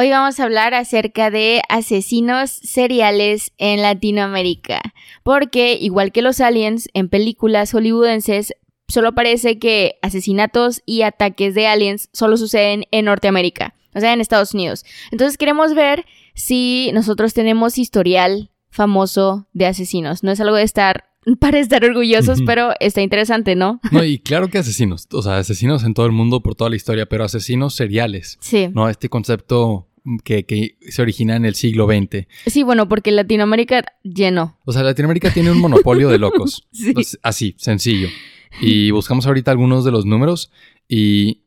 Hoy vamos a hablar acerca de asesinos seriales en Latinoamérica, porque igual que los aliens en películas hollywoodenses, solo parece que asesinatos y ataques de aliens solo suceden en Norteamérica, o sea, en Estados Unidos. Entonces queremos ver si nosotros tenemos historial famoso de asesinos. No es algo de estar para estar orgullosos, pero está interesante, ¿no? No, y claro que asesinos, o sea, asesinos en todo el mundo por toda la historia, pero asesinos seriales. Sí. No, este concepto que, se origina en el siglo XX. Sí, bueno, porque Latinoamérica llenó. O sea, Latinoamérica tiene un monopolio de locos. sí. así, sencillo. Y buscamos ahorita algunos de los números y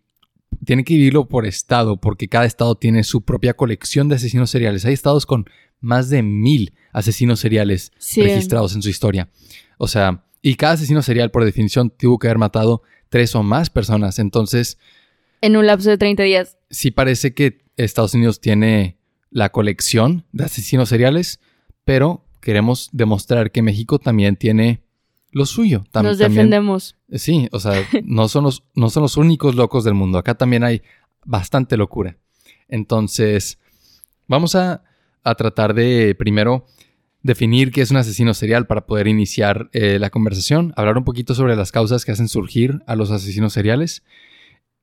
tiene que dividirlo por estado, porque cada estado tiene su propia colección de asesinos seriales. Hay estados con más de mil asesinos seriales registrados en su historia. O sea, y cada asesino serial, por definición, tuvo que haber matado tres o más personas. Entonces. En un lapso de 30 días. Sí parece que Estados Unidos tiene la colección de asesinos seriales, pero queremos demostrar que México también tiene lo suyo. Nos defendemos. sí, o sea, no son, los, no son los únicos locos del mundo. Acá también hay bastante locura. Entonces, vamos a, tratar de primero definir qué es un asesino serial para poder iniciar eh, la conversación, hablar un poquito sobre las causas que hacen surgir a los asesinos seriales,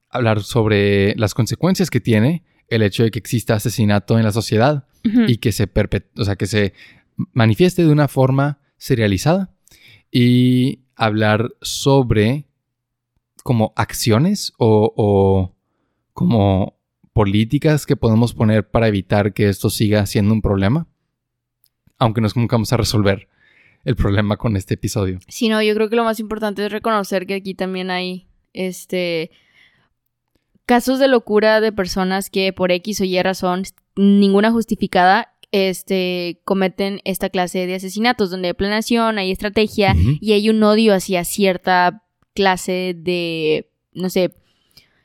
hablar sobre las consecuencias que tiene el hecho de que exista asesinato en la sociedad y que se, o sea, que se manifieste de una forma serializada y hablar sobre como acciones o, como políticas que podemos poner para evitar que esto siga siendo un problema, aunque no nunca vamos a resolver el problema con este episodio. Sí, no, yo creo que lo más importante es reconocer que aquí también hay este casos de locura de personas que por X o Y razón, ninguna justificada, este, cometen esta clase de asesinatos, donde hay planeación, hay estrategia y hay un odio hacia cierta clase de, no sé,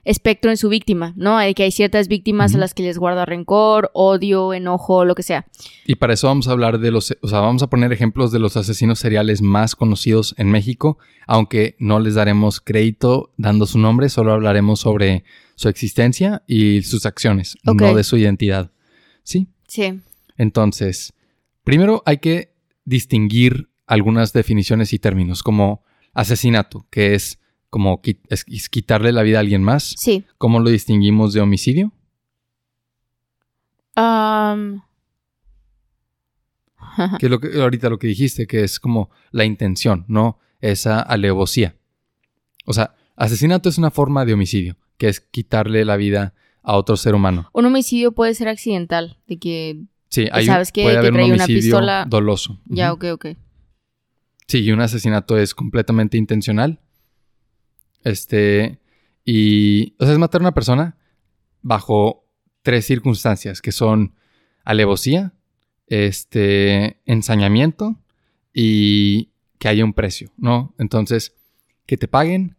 espectro en su víctima, ¿no? Hay que hay ciertas víctimas a las que les guarda rencor, odio, enojo, lo que sea. Y para eso vamos a hablar de los, o sea, vamos a poner ejemplos de los asesinos seriales más conocidos en México, aunque no les daremos crédito dando su nombre, solo hablaremos sobre su existencia y sus acciones, no de su identidad. ¿Sí? Sí. Entonces, primero hay que distinguir algunas definiciones y términos, como asesinato, que es como es, quitarle la vida a alguien más. Sí. ¿Cómo lo distinguimos de homicidio? Um... que es lo que ahorita lo que dijiste, que es como la intención, no esa alevosía. O sea, asesinato es una forma de homicidio, que es quitarle la vida a otro ser humano. Un homicidio puede ser accidental, de que sí, hay sabes que, puede haber un homicidio una pistola doloso. Ya, ok, ok. Sí, y un asesinato es completamente intencional este, y, o sea, es matar a una persona bajo tres circunstancias, que son alevosía, este, ensañamiento y que haya un precio, ¿no? Entonces, que te paguen,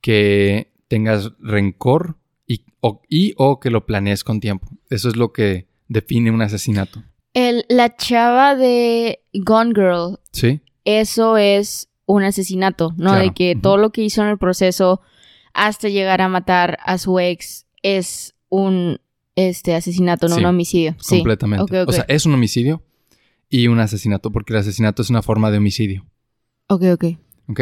que tengas rencor y o, y, o que lo planees con tiempo. Eso es lo que define un asesinato. El, la chava de Gone Girl. Sí. Eso es un asesinato, ¿no? De que todo lo que hizo en el proceso hasta llegar a matar a su ex es un este asesinato, no un homicidio. Completamente. O sea, es un homicidio y un asesinato, porque el asesinato es una forma de homicidio. Ok, ok. Ok.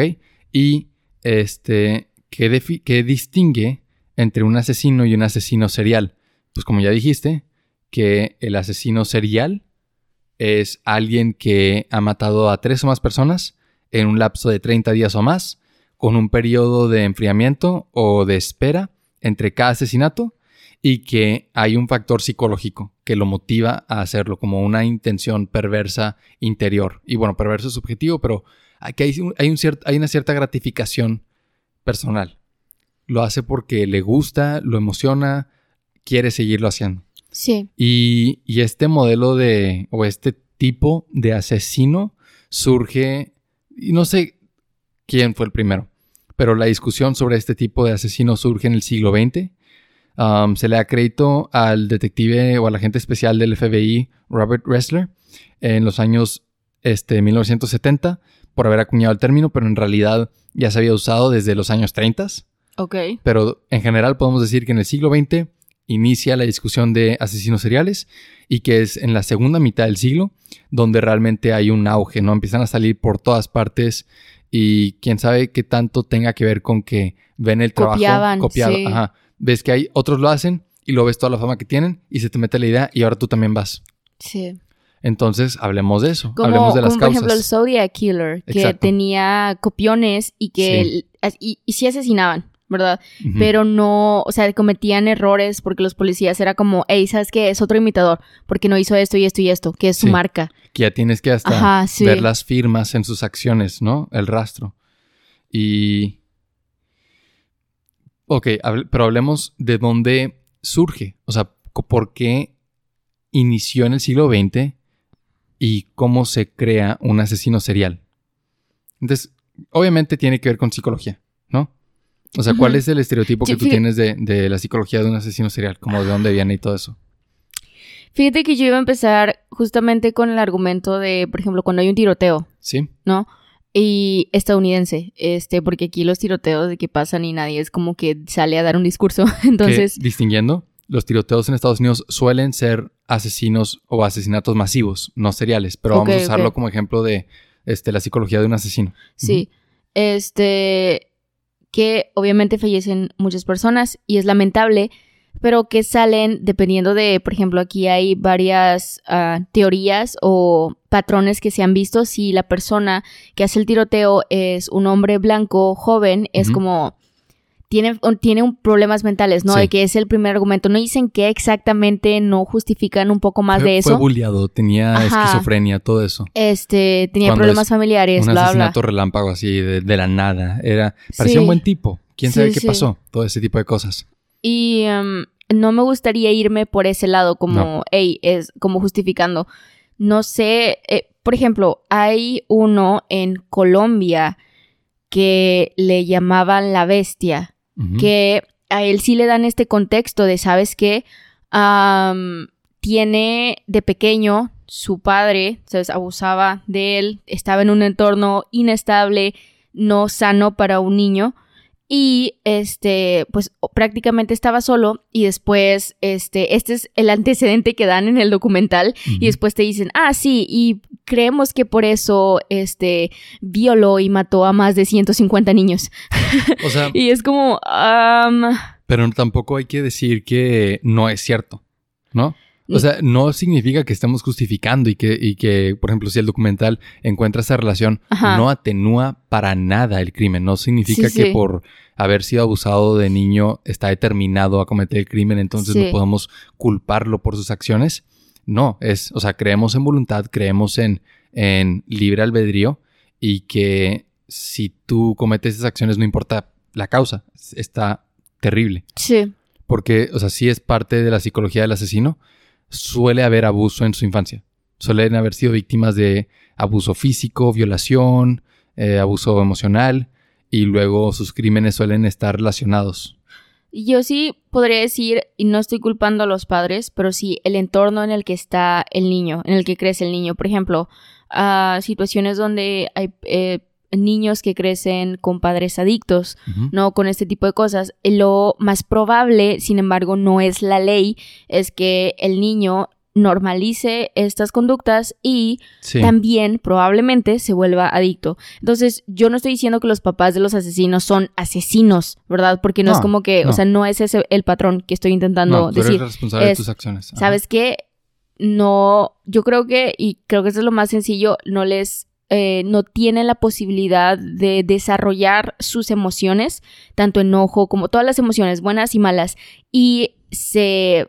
Y este, ¿qué, qué distingue entre un asesino y un asesino serial? Pues como ya dijiste, que el asesino serial es alguien que ha matado a tres o más personas en un lapso de 30 días o más, con un periodo de enfriamiento o de espera entre cada asesinato y que hay un factor psicológico que lo motiva a hacerlo, como una intención perversa interior. Y bueno, perverso es subjetivo, pero aquí hay, hay, un hay una cierta gratificación personal. Lo hace porque le gusta, lo emociona, quiere seguirlo haciendo. Sí. Y, y este modelo de, o este tipo de asesino surge, y no sé quién fue el primero, pero la discusión sobre este tipo de asesino surge en el siglo XX. Um, se le da crédito al detective o al agente especial del FBI Robert Ressler en los años este, 1970 por haber acuñado el término, pero en realidad ya se había usado desde los años 30. Ok. Pero en general podemos decir que en el siglo XX inicia la discusión de asesinos seriales y que es en la segunda mitad del siglo donde realmente hay un auge, ¿no? Empiezan a salir por todas partes y quién sabe qué tanto tenga que ver con que ven el trabajo Copiaban, copiado. sí. Ajá. Ves que hay otros lo hacen y lo ves toda la fama que tienen y se te mete la idea y ahora tú también vas. Sí. Entonces, hablemos de eso. Como, hablemos de las como por ejemplo el causas. Zodiac Killer, que Exacto. tenía copiones y que Sí. y, y sí asesinaban, ¿verdad? Pero no, o sea, cometían errores porque los policías era como, hey, ¿sabes qué? Es otro imitador, porque no hizo esto y esto y esto, que es su Sí. marca. que ya tienes que hasta Ajá, sí. ver las firmas en sus acciones, ¿no? El rastro. Y... Ok, hable- pero hablemos de dónde surge, o sea, por qué inició en el siglo XX y cómo se crea un asesino serial. Entonces, obviamente tiene que ver con psicología. O sea, ¿cuál es el estereotipo que tú tienes de, de la psicología de un asesino serial? Como de dónde viene y todo eso. Fíjate que yo iba a empezar justamente con el argumento de, por ejemplo, cuando hay un tiroteo, ¿Sí? ¿no? Y estadounidense, este, porque aquí los tiroteos de que pasan y nadie es como que sale a dar un discurso. Entonces, distinguiendo, los tiroteos en Estados Unidos suelen ser asesinos o asesinatos masivos, no seriales, pero vamos a usarlo como ejemplo de este, la psicología de un asesino. Sí. Este. Que obviamente fallecen muchas personas y es lamentable, pero que salen dependiendo de, por ejemplo, aquí hay varias ah, teorías o patrones que se han visto. Si la persona que hace el tiroteo es un hombre blanco joven, es como. Tiene, tiene un- problemas mentales, ¿no? Sí. De que es el primer argumento. No dicen qué exactamente, no justifican un poco más fue, de fue eso. bulliado, tenía Ajá. esquizofrenia, todo eso. Este, tenía Cuando problemas es familiares, un bla, bla. asesinato relámpago así de, de la nada. Era, parecía Sí. un buen tipo. ¿Quién Sí, sabe qué pasó? Todo ese tipo de cosas. Y em, no me gustaría irme por ese lado, como, No. hey, es como justificando. No sé, eh, por ejemplo, hay uno en Colombia que le llamaban la bestia, Que a él sí le dan este contexto de, ¿sabes qué? Am, tiene de pequeño su padre, ¿sabes? Abusaba de él, estaba en un entorno inestable, no sano para un niño. Y este, pues prácticamente estaba solo. Y después, este, este es el antecedente que dan en el documental. Y después te dicen, ah, sí, y creemos que por eso, este, violó y mató a más de 150 niños. O sea, Y es como, am, pero tampoco hay que decir que no es cierto, ¿no? O sea, no significa que estemos justificando y que, y que, por ejemplo, si el documental encuentra esa relación, Ajá. no atenúa para nada el crimen. No significa Sí, que sí. por haber sido abusado de niño está determinado a cometer el crimen, entonces Sí. no podemos culparlo por sus acciones. No, es, o sea, creemos en voluntad, creemos en, en libre albedrío y que si tú cometes esas acciones no importa la causa, está terrible. sí, Porque, o sea, sí es parte de la psicología del asesino. Suele haber abuso en su infancia. Suelen haber sido víctimas de abuso físico, violación, eh, abuso emocional. Y luego sus crímenes suelen estar relacionados. Yo sí podría decir, y no estoy culpando a los padres, pero sí el entorno en el que está el niño, en el que crece el niño. Por ejemplo, ah, situaciones donde hay eh, niños que crecen con padres adictos. ¿no? Con este tipo de cosas. Lo más probable, sin embargo, no es la ley, es que el niño normalice estas conductas y Sí. también probablemente se vuelva adicto. Entonces, yo no estoy diciendo que los papás de los asesinos son asesinos, ¿verdad? Porque no, es como que, no. o sea, no es ese el patrón que estoy intentando no, tú decir. eres responsable de tus acciones. Ajá. ¿Sabes qué? No, yo creo que, y creo que eso es lo más sencillo, no les, eh, no tienen la posibilidad de desarrollar sus emociones, tanto enojo como todas las emociones, buenas y malas, y se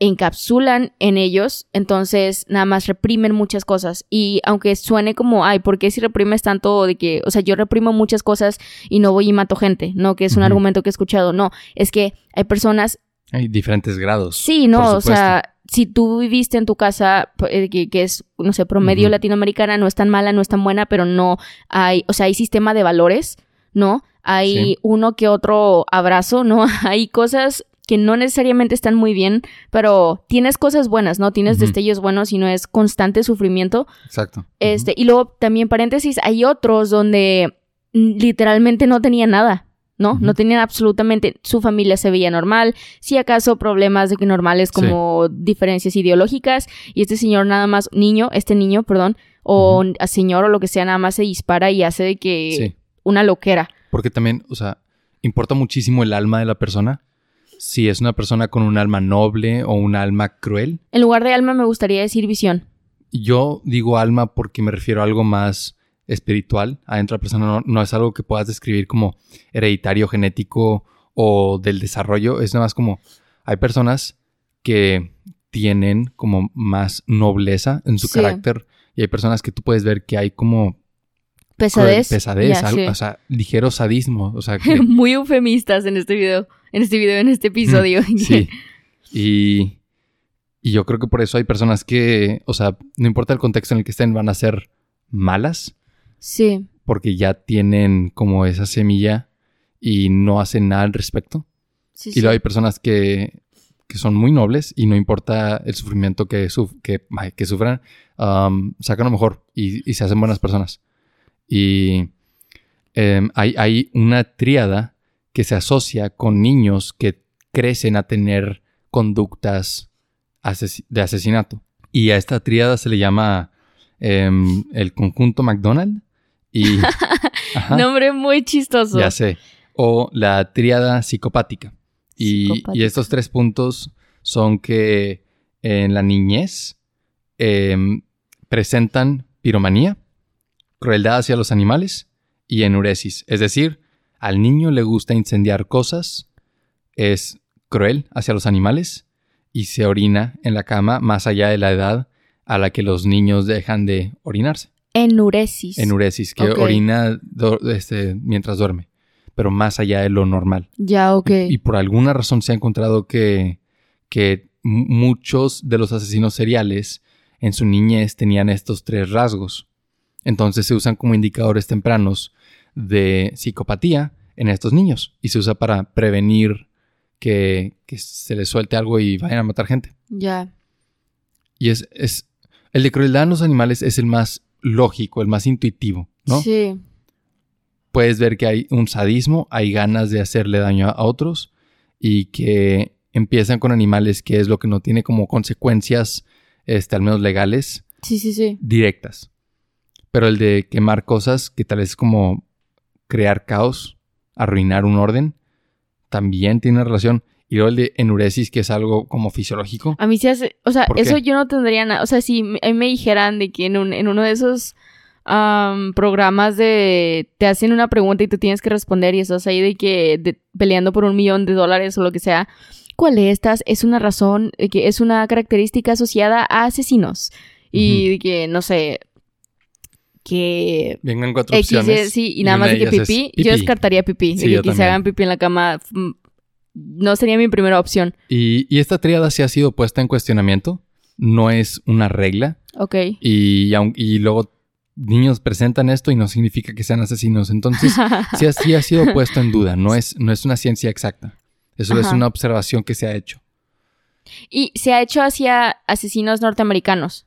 encapsulan en ellos, entonces nada más reprimen muchas cosas. Y aunque suene como, ay, ¿por qué si reprimes tanto de que, o sea, yo reprimo muchas cosas y no voy y mato gente, ¿no? Que es un argumento que he escuchado. No, es que hay personas Hay diferentes grados. Sí, no, o sea, si tú viviste en tu casa, eh, que, que es, no sé, promedio latinoamericana, no es tan mala, no es tan buena, pero no hay, o sea, hay sistema de valores, ¿no? Hay Sí. uno que otro abrazo, ¿no? Hay cosas que no necesariamente están muy bien, pero tienes cosas buenas, ¿no? Tienes destellos buenos y no es constante sufrimiento. Exacto. Este, y luego también paréntesis, hay otros donde mm, literalmente no tenía nada, ¿no? No tenían absolutamente, su familia se veía normal, si acaso problemas de que normales Sí. como diferencias ideológicas, y este señor nada más, niño, este niño, perdón, o a señor o lo que sea, nada más se dispara y hace de que Sí. una loquera. Porque también, o sea, importa muchísimo el alma de la persona. Si es una persona con un alma noble o un alma cruel. En lugar de alma me gustaría decir visión. Yo digo alma porque me refiero a algo más espiritual adentro de la persona. No, no es algo que puedas describir como hereditario, genético o del desarrollo. Es nada más como hay personas que tienen como más nobleza en su Sí. carácter y hay personas que tú puedes ver que hay como Pesadez. cruel- pesadez, Ya, algo- sí. o sea, ligero sadismo, o sea, que Muy eufemistas en este video, en este video, en este episodio. Sí. Y, y yo creo que por eso hay personas que, o sea, no importa el contexto en el que estén, van a ser malas sí. porque ya tienen como esa semilla y no hacen nada al respecto. sí, Y sí. luego hay personas que, que son muy nobles y no importa el sufrimiento que, suf- que, que sufran, um, sacan lo mejor y, y se hacen buenas personas. Y em, hay, hay una tríada que se asocia con niños que crecen a tener conductas ases- de asesinato. Y a esta tríada se le llama em, el conjunto McDonald. Y, Ajá. Nombre muy chistoso. Ya sé. O la tríada psicopática. Y, Psicopática. y estos tres puntos son que en la niñez em, presentan piromanía, crueldad hacia los animales y enuresis. Es decir, al niño le gusta incendiar cosas, es cruel hacia los animales y se orina en la cama más allá de la edad a la que los niños dejan de orinarse. Enuresis. Enuresis, que orina do- este, mientras duerme, pero más allá de lo normal. Ya, ok. Y por alguna razón se ha encontrado que, que mu- muchos de los asesinos seriales en su niñez tenían estos tres rasgos. Entonces se usan como indicadores tempranos de psicopatía en estos niños y se usa para prevenir que, que se les suelte algo y vayan a matar gente. Ya. Y es, es el de crueldad en los animales es el más lógico, el más intuitivo, ¿no? Sí. puedes ver que hay un sadismo, hay ganas de hacerle daño a otros y que empiezan con animales que es lo que no tiene como consecuencias, este, al menos legales, Sí, sí, sí. directas. Pero el de quemar cosas, que tal vez es como crear caos, arruinar un orden, también tiene una relación. Y luego el de enuresis, que es algo como fisiológico. A mí se hace, o sea, ¿Por eso qué? yo no tendría nada, o sea, si me- a mí me dijeran de que en, un- en uno de esos am, programas de te hacen una pregunta y tú tienes que responder y estás ahí de que de- peleando por un millón de dólares o lo que sea, ¿cuál de estas es una razón, que es una característica asociada a asesinos? Y de que, no sé, que Vengan cuatro X, opciones. sí, y nada más de que pipí, pipí. yo descartaría pipí. Sí, de que, que se también. hagan pipí en la cama, mm, no sería mi primera opción. Y, y esta tríada sí ha sido puesta en cuestionamiento. No es una regla. Ok. Y, y luego niños presentan esto y no significa que sean asesinos. Entonces, sí, ha- sí ha sido puesto en duda. No es, no es una ciencia exacta. Eso es una observación que se ha hecho. Y se ha hecho hacia asesinos norteamericanos.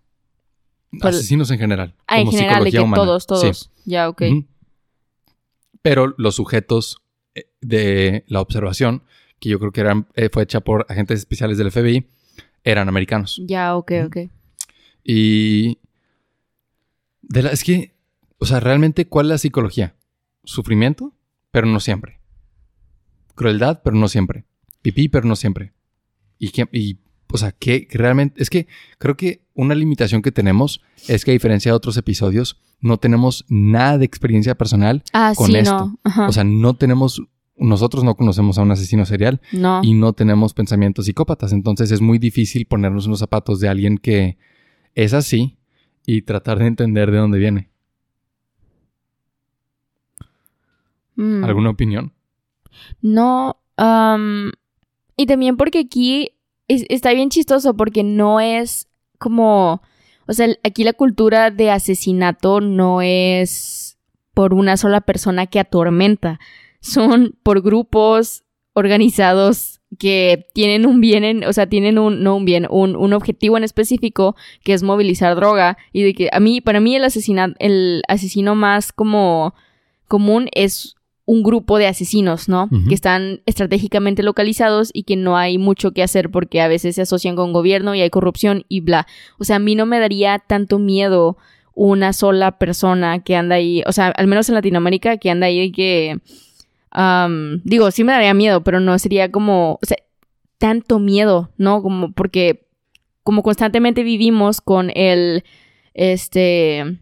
Por- Asesinos en general. Ah, en como general, de que psicología humana. todos, Sí. todos. Ya, ok. Pero los sujetos eh, de la observación, que yo creo que eran, eh, fue hecha por agentes especiales del FBI, eran americanos. Ya, ok, ok. Y de la, es que, o sea, realmente, ¿cuál es la psicología? Sufrimiento, pero no siempre. Crueldad, pero no siempre. Pipí, pero no siempre. Y, y o sea, que, realmente, es que creo que una limitación que tenemos es que a diferencia de otros episodios, no tenemos nada de experiencia personal. Ah, Con sí, esto. no. O sea, no tenemos, nosotros no conocemos a un asesino serial no. y no tenemos pensamientos psicópatas. Entonces es muy difícil ponernos en los zapatos de alguien que es así y tratar de entender de dónde viene. Mm. ¿Alguna opinión? No. y también porque aquí es- está bien chistoso porque no es como, o sea, aquí la cultura de asesinato no es por una sola persona que atormenta, son por grupos organizados que tienen un bien, en- o sea, tienen un, no un bien, un, un objetivo en específico que es movilizar droga y de que a mí, para mí el asesina, el asesino más como común es un grupo de asesinos, ¿no? Que están estratégicamente localizados y que no hay mucho que hacer porque a veces se asocian con gobierno y hay corrupción y bla. O sea, a mí no me daría tanto miedo una sola persona que anda ahí, o sea, al menos en Latinoamérica, que anda ahí y que... digo, sí me daría miedo, pero no sería como, o sea, tanto miedo, ¿no? Como porque como constantemente vivimos con el, este,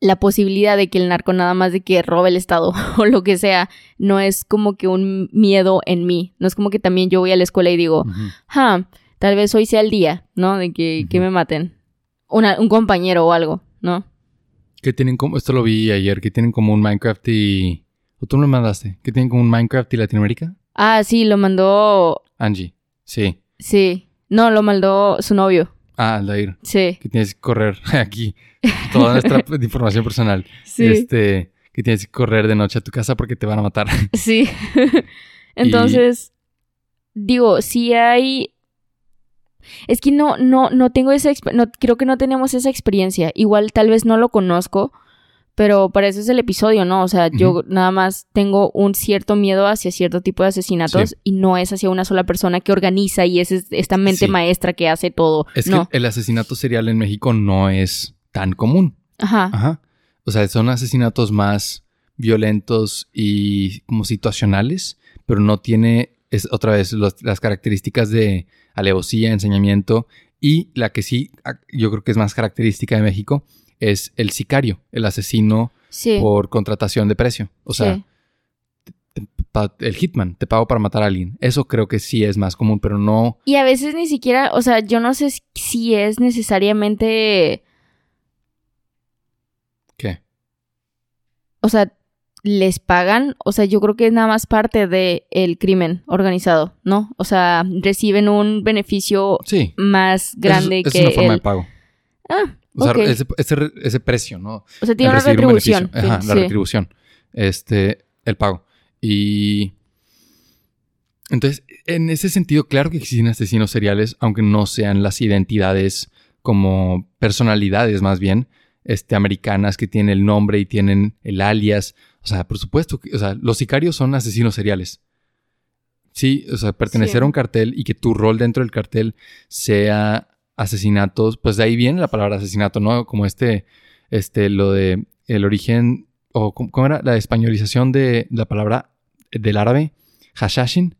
la posibilidad de que el narco nada más de que robe el Estado o lo que sea, no es como que un miedo en mí, no es como que también yo voy a la escuela y digo, ja, tal vez hoy sea el día, ¿no? De que, que me maten. Una- un compañero o algo, ¿no? Que tienen como, esto lo vi ayer, que tienen como un Minecraft y... ¿O tú me lo mandaste? Que tienen como un Minecraft y Latinoamérica. Ah, sí, lo mandó, Angie. Sí. sí, no, lo mandó su novio, Ah, Aldair. sí, Que tienes que correr aquí. Toda nuestra información personal. sí. Este, que tienes que correr de noche a tu casa porque te van a matar. Sí. Entonces, digo, si hay. Es que no, no, no tengo esa no, creo que no tenemos esa experiencia. Igual tal vez no lo conozco, pero para eso es el episodio, ¿no? O sea, yo nada más tengo un cierto miedo hacia cierto tipo de asesinatos Sí. y no es hacia una sola persona que organiza y es es- esta mente Sí. maestra que hace todo. Es no. que el asesinato serial en México no es tan común. Ajá. Ajá. O sea, son asesinatos más violentos y como situacionales, pero no tiene, es otra vez, los- las características de alevosía, enseñamiento y la que sí, yo creo que es más característica de México, es el sicario, el asesino Sí. por contratación de precio. O sea, sí. te- pa- el hitman, te pago para matar a alguien. Eso creo que sí es más común, pero no... Y a veces ni siquiera, o sea, yo no sé si es necesariamente. ¿Qué? o sea, les pagan, o sea, yo creo que es nada más parte del crimen organizado, ¿no? O sea, reciben un beneficio Sí. más grande es- que es una forma el... de pago. Ah, O sea, ese, ese ese precio, ¿no? o sea, tiene el una un retribución. Ajá, sí, la retribución. Este, el pago. Y. Entonces, en ese sentido, claro que existen asesinos seriales, aunque no sean las identidades como personalidades más bien, este, americanas que tienen el nombre y tienen el alias. O sea, por supuesto, que, o sea, los sicarios son asesinos seriales. Sí, o sea, pertenecer Sí. a un cartel y que tu rol dentro del cartel sea asesinatos, pues de ahí viene la palabra asesinato, ¿no? Como este, este, lo de el origen, o ¿cómo era la españolización de la palabra del árabe? Hashashin.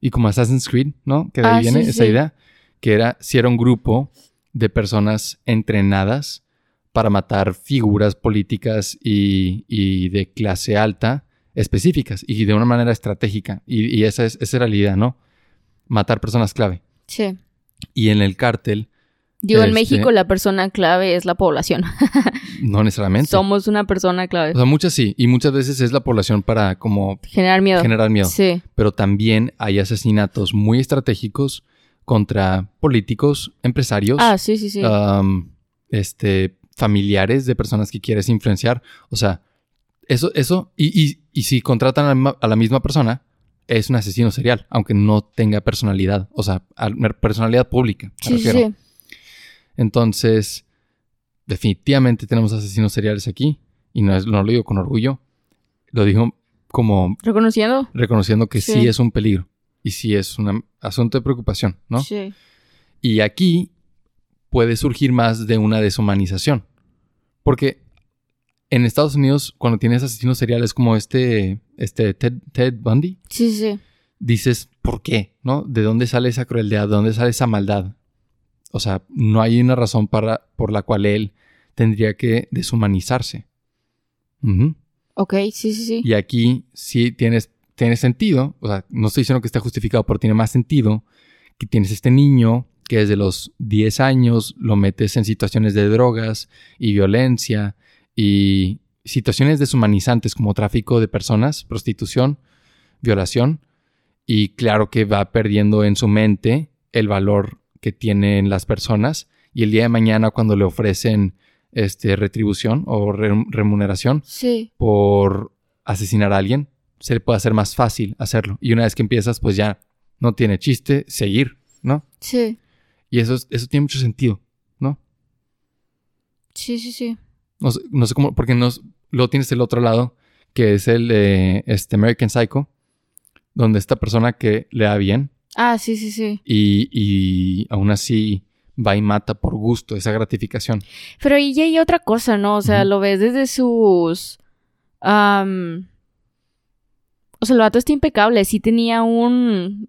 Y como Assassin's Creed, ¿no? Que de ahí Ah, viene sí, esa sí. idea. Que era, si era un grupo de personas entrenadas para matar figuras políticas y, y de clase alta específicas y de una manera estratégica. Y, y esa, es, esa era la idea, ¿no? Matar personas clave. Sí. Y en el cártel, Digo, en Este- México la persona clave es la población. no necesariamente. Somos una persona clave. O sea, muchas sí. Y muchas veces es la población para como Generar miedo. generar miedo. Sí. Pero también hay asesinatos muy estratégicos contra políticos, empresarios, Ah, sí, sí, sí. am, este, familiares de personas que quieres influenciar. O sea, eso, eso, y, y- y si contratan a la, misma- a la misma persona, es un asesino serial, aunque no tenga personalidad, o sea, al- personalidad pública. me sí, sí, refiero. sí. Entonces, definitivamente tenemos asesinos seriales aquí, y no, es, no lo digo con orgullo, lo digo como ¿Reconociendo? reconociendo que sí, Sí. es un peligro y sí es un asunto de preocupación, ¿no? Sí. Y aquí puede surgir más de una deshumanización. Porque en Estados Unidos, cuando tienes asesinos seriales como este, este Ted, Ted Bundy, Sí, sí, dices, ¿por qué? ¿No? ¿De dónde sale esa crueldad? ¿De dónde sale esa maldad? O sea, no hay una razón para, por la cual él tendría que deshumanizarse. Ujú. Ok, sí, sí, sí. Y aquí sí tienes, tiene sentido, o sea, no estoy diciendo que esté justificado, pero tiene más sentido que tienes este niño que desde los 10 años lo metes en situaciones de drogas y violencia y situaciones deshumanizantes como tráfico de personas, prostitución, violación, y claro que va perdiendo en su mente el valor que tienen las personas y el día de mañana cuando le ofrecen este, retribución o re- remuneración Sí. por asesinar a alguien, se le puede hacer más fácil hacerlo. Y una vez que empiezas, pues ya no tiene chiste seguir, ¿no? Sí. Y eso, es- eso tiene mucho sentido, ¿no? Sí, sí, sí. No sé, no sé cómo, porque no, luego tienes el otro lado, que es el este American Psycho, donde esta persona que le da bien Ah, sí, sí, sí. y, y aún así va y mata por gusto, esa gratificación. Pero ahí ya hay otra cosa, ¿no? O sea, lo ves desde sus... o sea, el vato está impecable. Sí tenía un...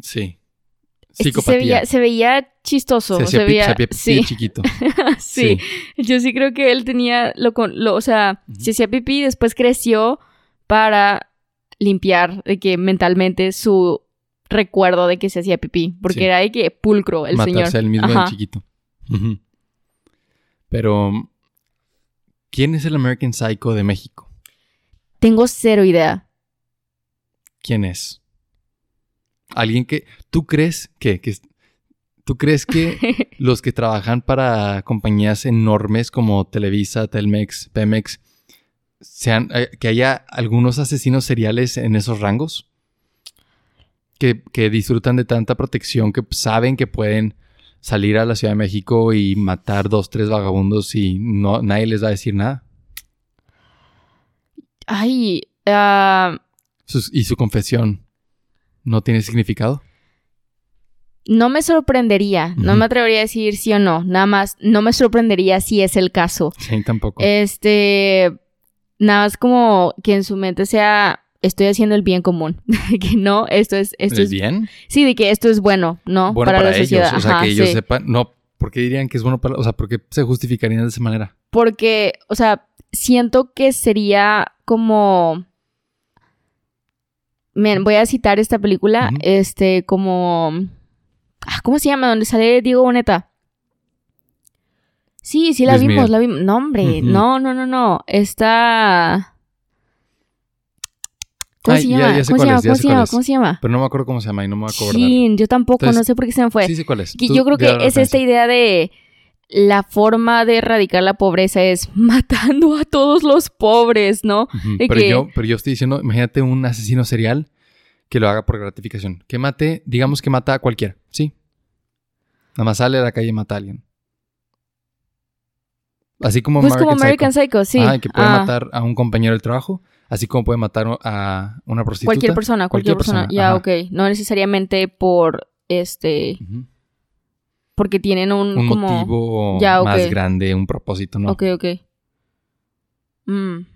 Sí. Este, Psicopatía. Se veía, se veía chistoso. Se hacía veía... se hacía pipí sí, chiquito. sí. Yo sí creo que él tenía... Lo, con- lo- o sea, se hacía pipí y después creció para limpiar de que mentalmente su recuerdo de que se hacía pipí. Porque Sí. era de que pulcro el Matarse señor. él mismo de Ajá. chiquito. Pero, ¿quién es el American Psycho de México? Tengo cero idea. ¿Quién es? Alguien que... ¿Tú crees que... que ¿Tú crees que los que trabajan para compañías enormes como Televisa, Telmex, Pemex, sean, eh, que haya algunos asesinos seriales en esos rangos? Que, que disfrutan de tanta protección que saben que pueden salir a la Ciudad de México y matar dos, tres vagabundos y no, nadie les va a decir nada. Ay, ah, Sus- y su confesión no tiene significado. no me sorprendería. No me atrevería a decir sí o no. Nada más, no me sorprendería si es el caso. Sí, tampoco. Este, nada más como que en su mente sea, estoy haciendo el bien común. que no, esto es, esto ¿Es es, bien? sí, de que esto es bueno, ¿no? bueno para, la ellos. sociedad. O sea, Ajá, que ellos sí. sepan. No, ¿por qué dirían que es bueno para.? O sea, ¿por qué se justificarían de esa manera? Porque, o sea, siento que sería como. Miren, voy a citar esta película, este, como. ah, ¿Cómo se llama? Donde sale Diego Boneta. Sí, sí la Luis vimos, Miguel. la vimos. No, hombre, no, no, no, no. Está. ¿Cómo Ay, se llama? ya sé ¿Cómo se llama? ¿Cómo se llama? ¿Cómo se llama? Pero no me acuerdo cómo se llama y no me voy a acordar. Sí, yo tampoco, Entonces, no sé por qué se me fue. Sí sé cuál es. Yo creo que es esta idea de la forma de erradicar la pobreza es matando a todos los pobres, ¿no? De Pero, que- yo, pero yo estoy diciendo, imagínate un asesino serial que lo haga por gratificación. Que mate, digamos que mata a cualquiera, ¿sí? Nada más sale a la calle y mata a alguien. Así como Pues American como American Psycho. Psycho, sí. Ah, que puede Ah, matar a un compañero del trabajo, así como puede matar a una prostituta. Cualquier persona, cualquier, Cualquier persona. persona, Ya, ajá. ok. No necesariamente por este. Porque tienen un, Un como. motivo Ya, más grande, un propósito, ¿no? Ok, ok. Mm.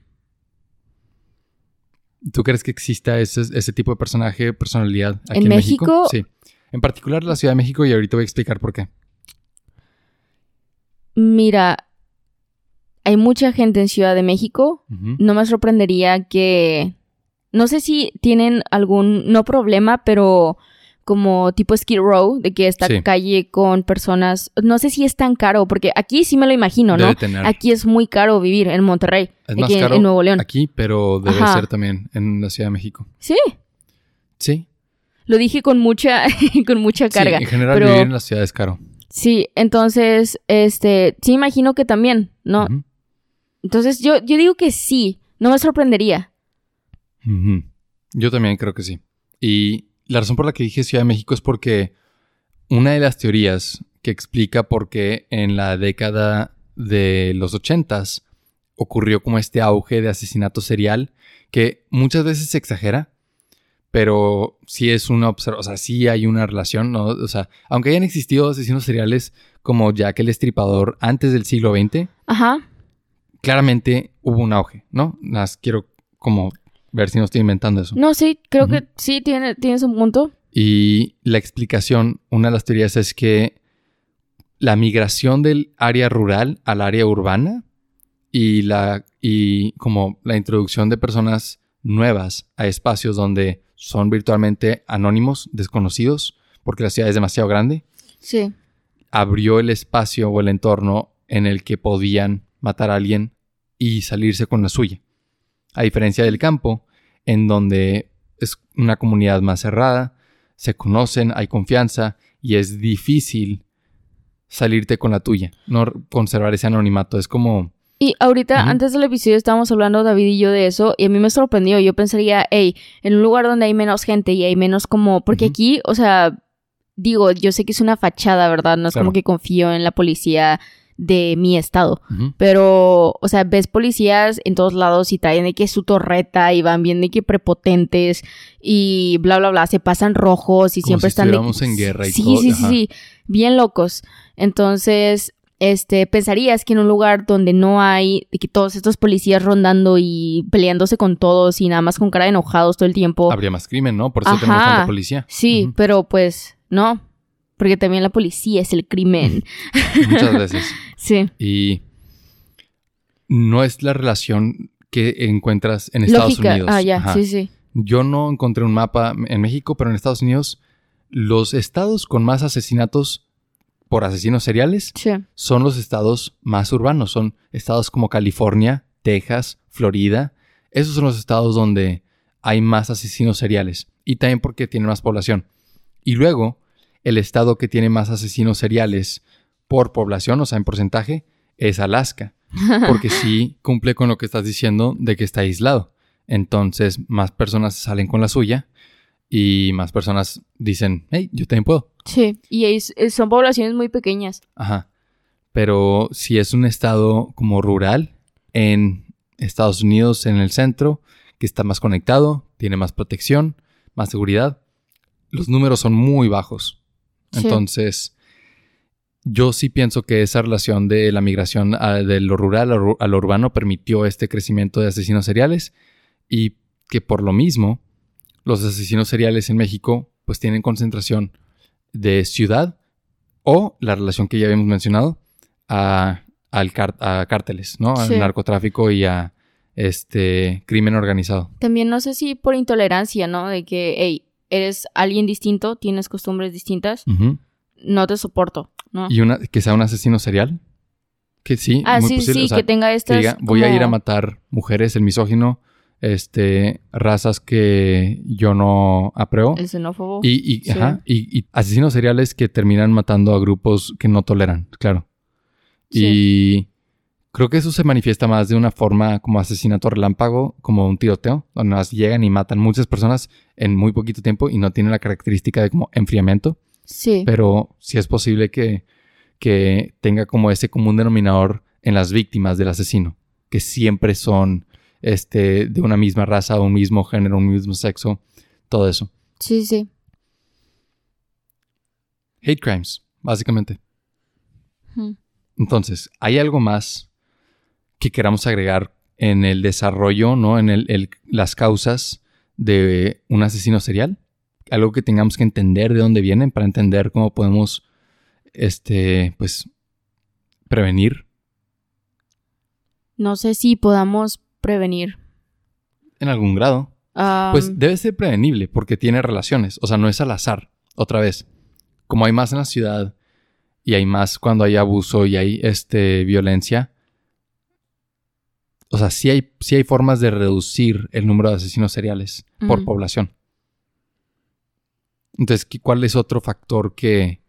¿Tú crees que exista ese, ese tipo de personaje, personalidad aquí ¿En en, México? México? Sí. En particular la Ciudad de México y ahorita voy a explicar por qué. Mira, hay mucha gente en Ciudad de México. No me sorprendería que. No sé si tienen algún. No problema, pero como tipo Skid Row, de que esta Sí. calle con personas. No sé si es tan caro, porque aquí sí me lo imagino, ¿no? Debe tener. Aquí es muy caro vivir en Monterrey, es aquí más en- caro en Nuevo León. aquí, pero debe Ajá. ser también en la Ciudad de México. Sí, Sí. lo dije con mucha, con mucha carga. Sí, en general pero- vivir en la ciudad es caro. Sí, entonces, este, sí imagino que también, ¿no? Entonces, yo, yo digo que sí, no me sorprendería. Yo también creo que sí. Y la razón por la que dije Ciudad de México es porque una de las teorías que explica por qué en la década de los ochentas ocurrió como este auge de asesinato serial que muchas veces se exagera, pero sí es una observación, o sea, sí hay una relación, ¿no? O sea, aunque hayan existido asesinos seriales como Jack el Estripador antes del siglo XX, Ajá. claramente hubo un auge, ¿no? Las quiero como ver si no estoy inventando eso. No, sí, creo que sí, tiene, tienes un punto. Y la explicación, una de las teorías es que la migración del área rural al área urbana y la y como la introducción de personas nuevas a espacios donde son virtualmente anónimos, desconocidos, porque la ciudad es demasiado grande, Sí. abrió el espacio o el entorno en el que podían matar a alguien y salirse con la suya. A diferencia del campo, en donde es una comunidad más cerrada, se conocen, hay confianza, y es difícil salirte con la tuya, no conservar ese anonimato. Es como... Y ahorita, antes del episodio, estábamos hablando David y yo de eso, y a mí me sorprendió. Yo pensaría, hey, en un lugar donde hay menos gente y hay menos como. Porque aquí, o sea, digo, yo sé que es una fachada, ¿verdad? No es Claro. como que confío en la policía de mi estado. Pero, o sea, ves policías en todos lados y traen de que su torreta y van bien de que prepotentes y bla, bla, bla. Se pasan rojos y Como siempre si están de en guerra y sí, todo, Sí, sí, sí. Bien locos. Entonces, este, pensarías que en un lugar donde no hay de que todos estos policías rondando y peleándose con todos y nada más con cara de enojados todo el tiempo. Habría más crimen, ¿no? Por eso Ajá. tenemos tanta policía. Sí, pero pues no. Porque también la policía es el crimen. Muchas veces. Sí. Y no es la relación que encuentras en Estados Lógica. Unidos. Ah, ya, Ajá. sí, sí. Yo no encontré un mapa en México, pero en Estados Unidos, los estados con más asesinatos por asesinos seriales Sí. son los estados más urbanos. Son estados como California, Texas, Florida. Esos son los estados donde hay más asesinos seriales. Y también porque tienen más población. Y luego, el estado que tiene más asesinos seriales por población, o sea, en porcentaje, es Alaska. Porque sí cumple con lo que estás diciendo de que está aislado. Entonces, más personas salen con la suya y más personas dicen, hey, yo también puedo. Sí. Y es- es- son poblaciones muy pequeñas. Ajá. Pero si es un estado como rural en Estados Unidos, en el centro, que está más conectado, tiene más protección, más seguridad, los números son muy bajos. Sí. Entonces, yo sí pienso que esa relación de la migración a- de lo rural a lo, a lo urbano permitió este crecimiento de asesinos seriales y que por lo mismo los asesinos seriales en México pues tienen concentración de ciudad o la relación que ya habíamos mencionado a, al car- a cárteles, ¿no? Al Sí. narcotráfico y a este crimen organizado. También no sé si por intolerancia, ¿no? De que, hey, eres alguien distinto, tienes costumbres distintas, no te soporto, ¿no? Y una que sea un asesino serial. Que sí, ah, muy sí, posible. sí, o sea, que tenga que estas. diga, voy a ir a matar mujeres, el misógino, este, razas que yo no apruebo. El xenófobo. Y, y, Sí. ajá, y- y asesinos seriales que terminan matando a grupos que no toleran, claro. Y creo que eso se manifiesta más de una forma como asesinato relámpago, como un tiroteo, donde más llegan y matan muchas personas en muy poquito tiempo y no tienen la característica de como enfriamiento, Sí. pero sí es posible que, que tenga como ese común denominador en las víctimas del asesino, que siempre son este, de una misma raza, un mismo género, un mismo sexo, todo eso. Sí, sí. Hate crimes, básicamente. Entonces, ¿hay algo más que queramos agregar en el desarrollo, ¿no? En el, el- las causas de un asesino serial? Algo que tengamos que entender de dónde vienen para entender cómo podemos, este, pues, prevenir No sé si podamos prevenir. en algún grado. Ah, Pues debe ser prevenible porque tiene relaciones. O sea, no es al azar. Otra vez. Como hay más en la ciudad y hay más cuando hay abuso y hay este, violencia. O sea, sí hay, sí hay formas de reducir el número de asesinos seriales por población. Entonces, ¿qué- ¿cuál es otro factor que,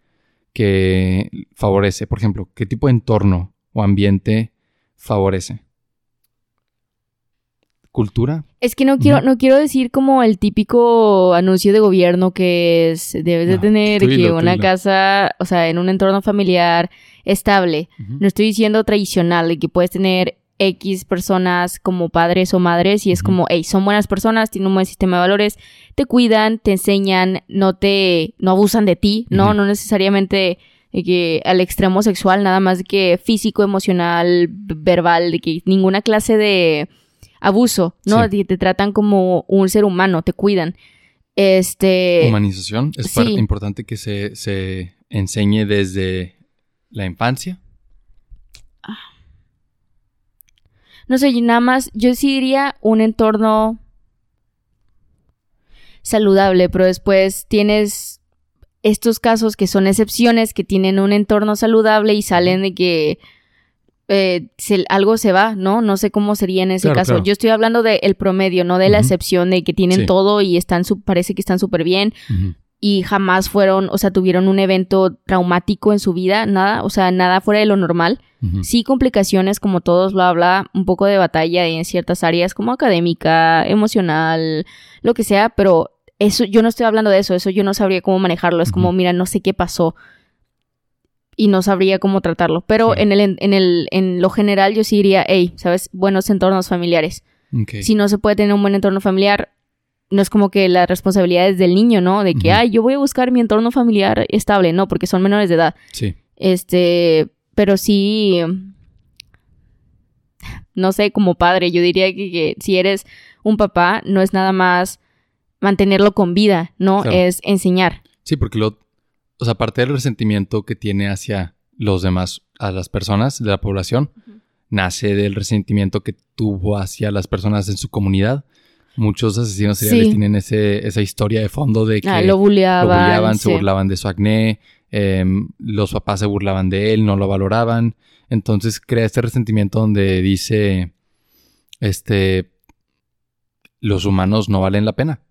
que favorece? Por ejemplo, ¿qué tipo de entorno o ambiente favorece? ¿Cultura? Es que no quiero, no quiero decir como el típico anuncio de gobierno que es debes de tener que una casa, o sea, en un entorno familiar estable. No estoy diciendo tradicional, de que puedes tener X personas como padres o madres y es como, hey, son buenas personas, tienen un buen sistema de valores, te cuidan, te enseñan, no te, no abusan de ti, ¿no? No necesariamente de que al extremo sexual, nada más de que físico, emocional, verbal, de que ninguna clase de abuso, ¿no? Sí. Te tratan como un ser humano, te cuidan. Este... Humanización es sí. parte importante que se, se enseñe desde la infancia. No sé, y nada más, yo sí diría un entorno saludable, pero después tienes estos casos que son excepciones, que tienen un entorno saludable y salen de que eh, se- algo se va, ¿no? No sé cómo sería en ese Claro, caso. claro. Yo estoy hablando del promedio, no de la excepción de que tienen Sí. todo y están, su- parece que están súper bien. Y jamás fueron, o sea, tuvieron un evento traumático en su vida, nada, o sea, nada fuera de lo normal. Sí, complicaciones como todos, bla, bla, un poco de batalla en ciertas áreas como académica, emocional, lo que sea, pero eso, yo no estoy hablando de eso, eso yo no sabría cómo manejarlo, es como, mira, no sé qué pasó y no sabría cómo tratarlo, pero Sí. en, el, en, el, en lo general yo sí diría, hey, ¿sabes? Buenos entornos familiares. Si no se puede tener un buen entorno familiar, no es como que la responsabilidad es del niño, ¿no? De que, ay, yo voy a buscar mi entorno familiar estable, no, porque son menores de edad. Sí. Este, pero sí, no sé, como padre, yo diría que, que si eres un papá, no es nada más mantenerlo con vida, ¿no? Claro. Es enseñar. Sí, porque lo, o sea, aparte del resentimiento que tiene hacia los demás, a las personas de la población, nace del resentimiento que tuvo hacia las personas en su comunidad. Muchos asesinos seriales Sí. tienen ese, esa historia de fondo de que Ah, lo lo bulleaban. bulleaban, se sí. burlaban de su acné, em, los papás se burlaban de él, no lo valoraban. Entonces crea este resentimiento donde dice, este, los humanos no valen la pena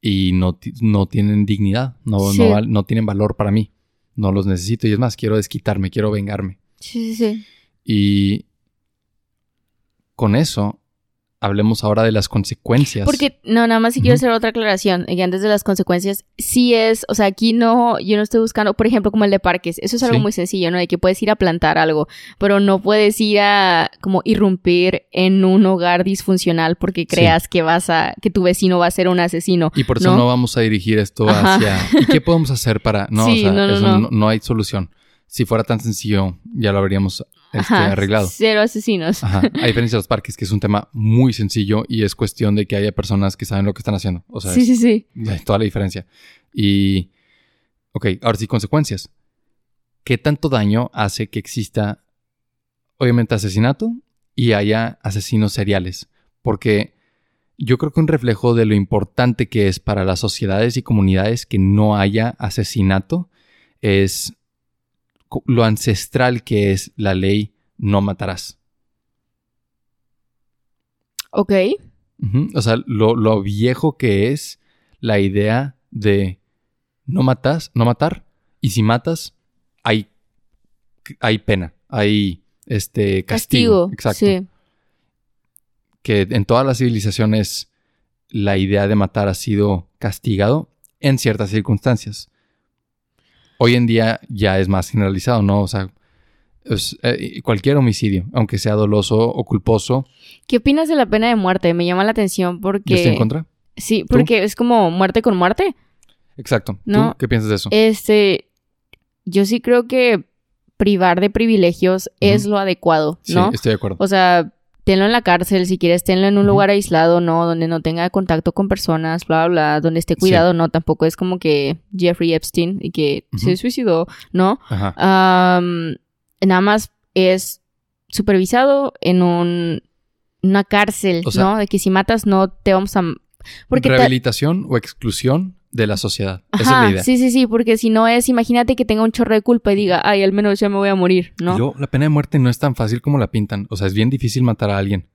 y no, no tienen dignidad, no, Sí. no, no tienen valor para mí, no los necesito y es más, quiero desquitarme, quiero vengarme. Sí, sí, sí. Y con eso, hablemos ahora de las consecuencias. Porque, no, nada más si quiero hacer otra aclaración, y antes de las consecuencias, sí es, o sea, aquí no, yo no estoy buscando, por ejemplo, como el de parques, eso es algo Sí. muy sencillo, ¿no? De que puedes ir a plantar algo, pero no puedes ir a, como, irrumpir en un hogar disfuncional porque creas que vas a, que tu vecino va a ser un asesino. Y por eso ¿no? no, vamos a dirigir esto Ajá. hacia... ¿Y qué podemos hacer para...? No, Sí, o sea, no, no, eso no hay solución. Si fuera tan sencillo, ya lo habríamos este, Ajá, arreglado. Cero asesinos. Ajá. A diferencia de los parques, que es un tema muy sencillo y es cuestión de que haya personas que saben lo que están haciendo. O sea, sí, es sí, sí. toda la diferencia. Y... Ok, ahora sí, consecuencias. ¿Qué tanto daño hace que exista, obviamente, asesinato y haya asesinos seriales? Porque yo creo que un reflejo de lo importante que es para las sociedades y comunidades que no haya asesinato es lo ancestral que es la ley no matarás. Ok. O sea, lo, lo viejo que es la idea de no matas, no matar, y si matas, hay, hay pena, hay este castigo. Castigo. Exacto. Sí. Que en todas las civilizaciones la idea de matar ha sido castigado en ciertas circunstancias. Hoy en día ya es más generalizado, ¿no? O sea, es, eh, cualquier homicidio, aunque sea doloso o culposo, ¿Qué opinas de la pena de muerte? Me llama la atención porque... yo estoy en contra. Sí, porque es como muerte con muerte. Exacto. No, ¿Tú qué piensas de eso? Este, yo sí creo que privar de privilegios es lo adecuado, sí, ¿no? estoy de acuerdo. O sea, tenlo en la cárcel, si quieres, tenlo en un lugar aislado, ¿no? Donde no tenga contacto con personas, bla, bla, bla, donde esté cuidado, ¿no? Tampoco es como que Jeffrey Epstein y que se suicidó, ¿no? Ajá. Am, nada más es supervisado en un, una cárcel, O sea- ¿no? De que si matas no te vamos a... Porque ta- Rehabilitación o exclusión de la sociedad. Esa es Ajá, la idea. sí, sí, sí, porque si no es, imagínate que tenga un chorro de culpa y diga, ay, al menos ya me voy a morir, ¿no? Y luego, la pena de muerte no es tan fácil como la pintan. O sea, es bien difícil matar a alguien.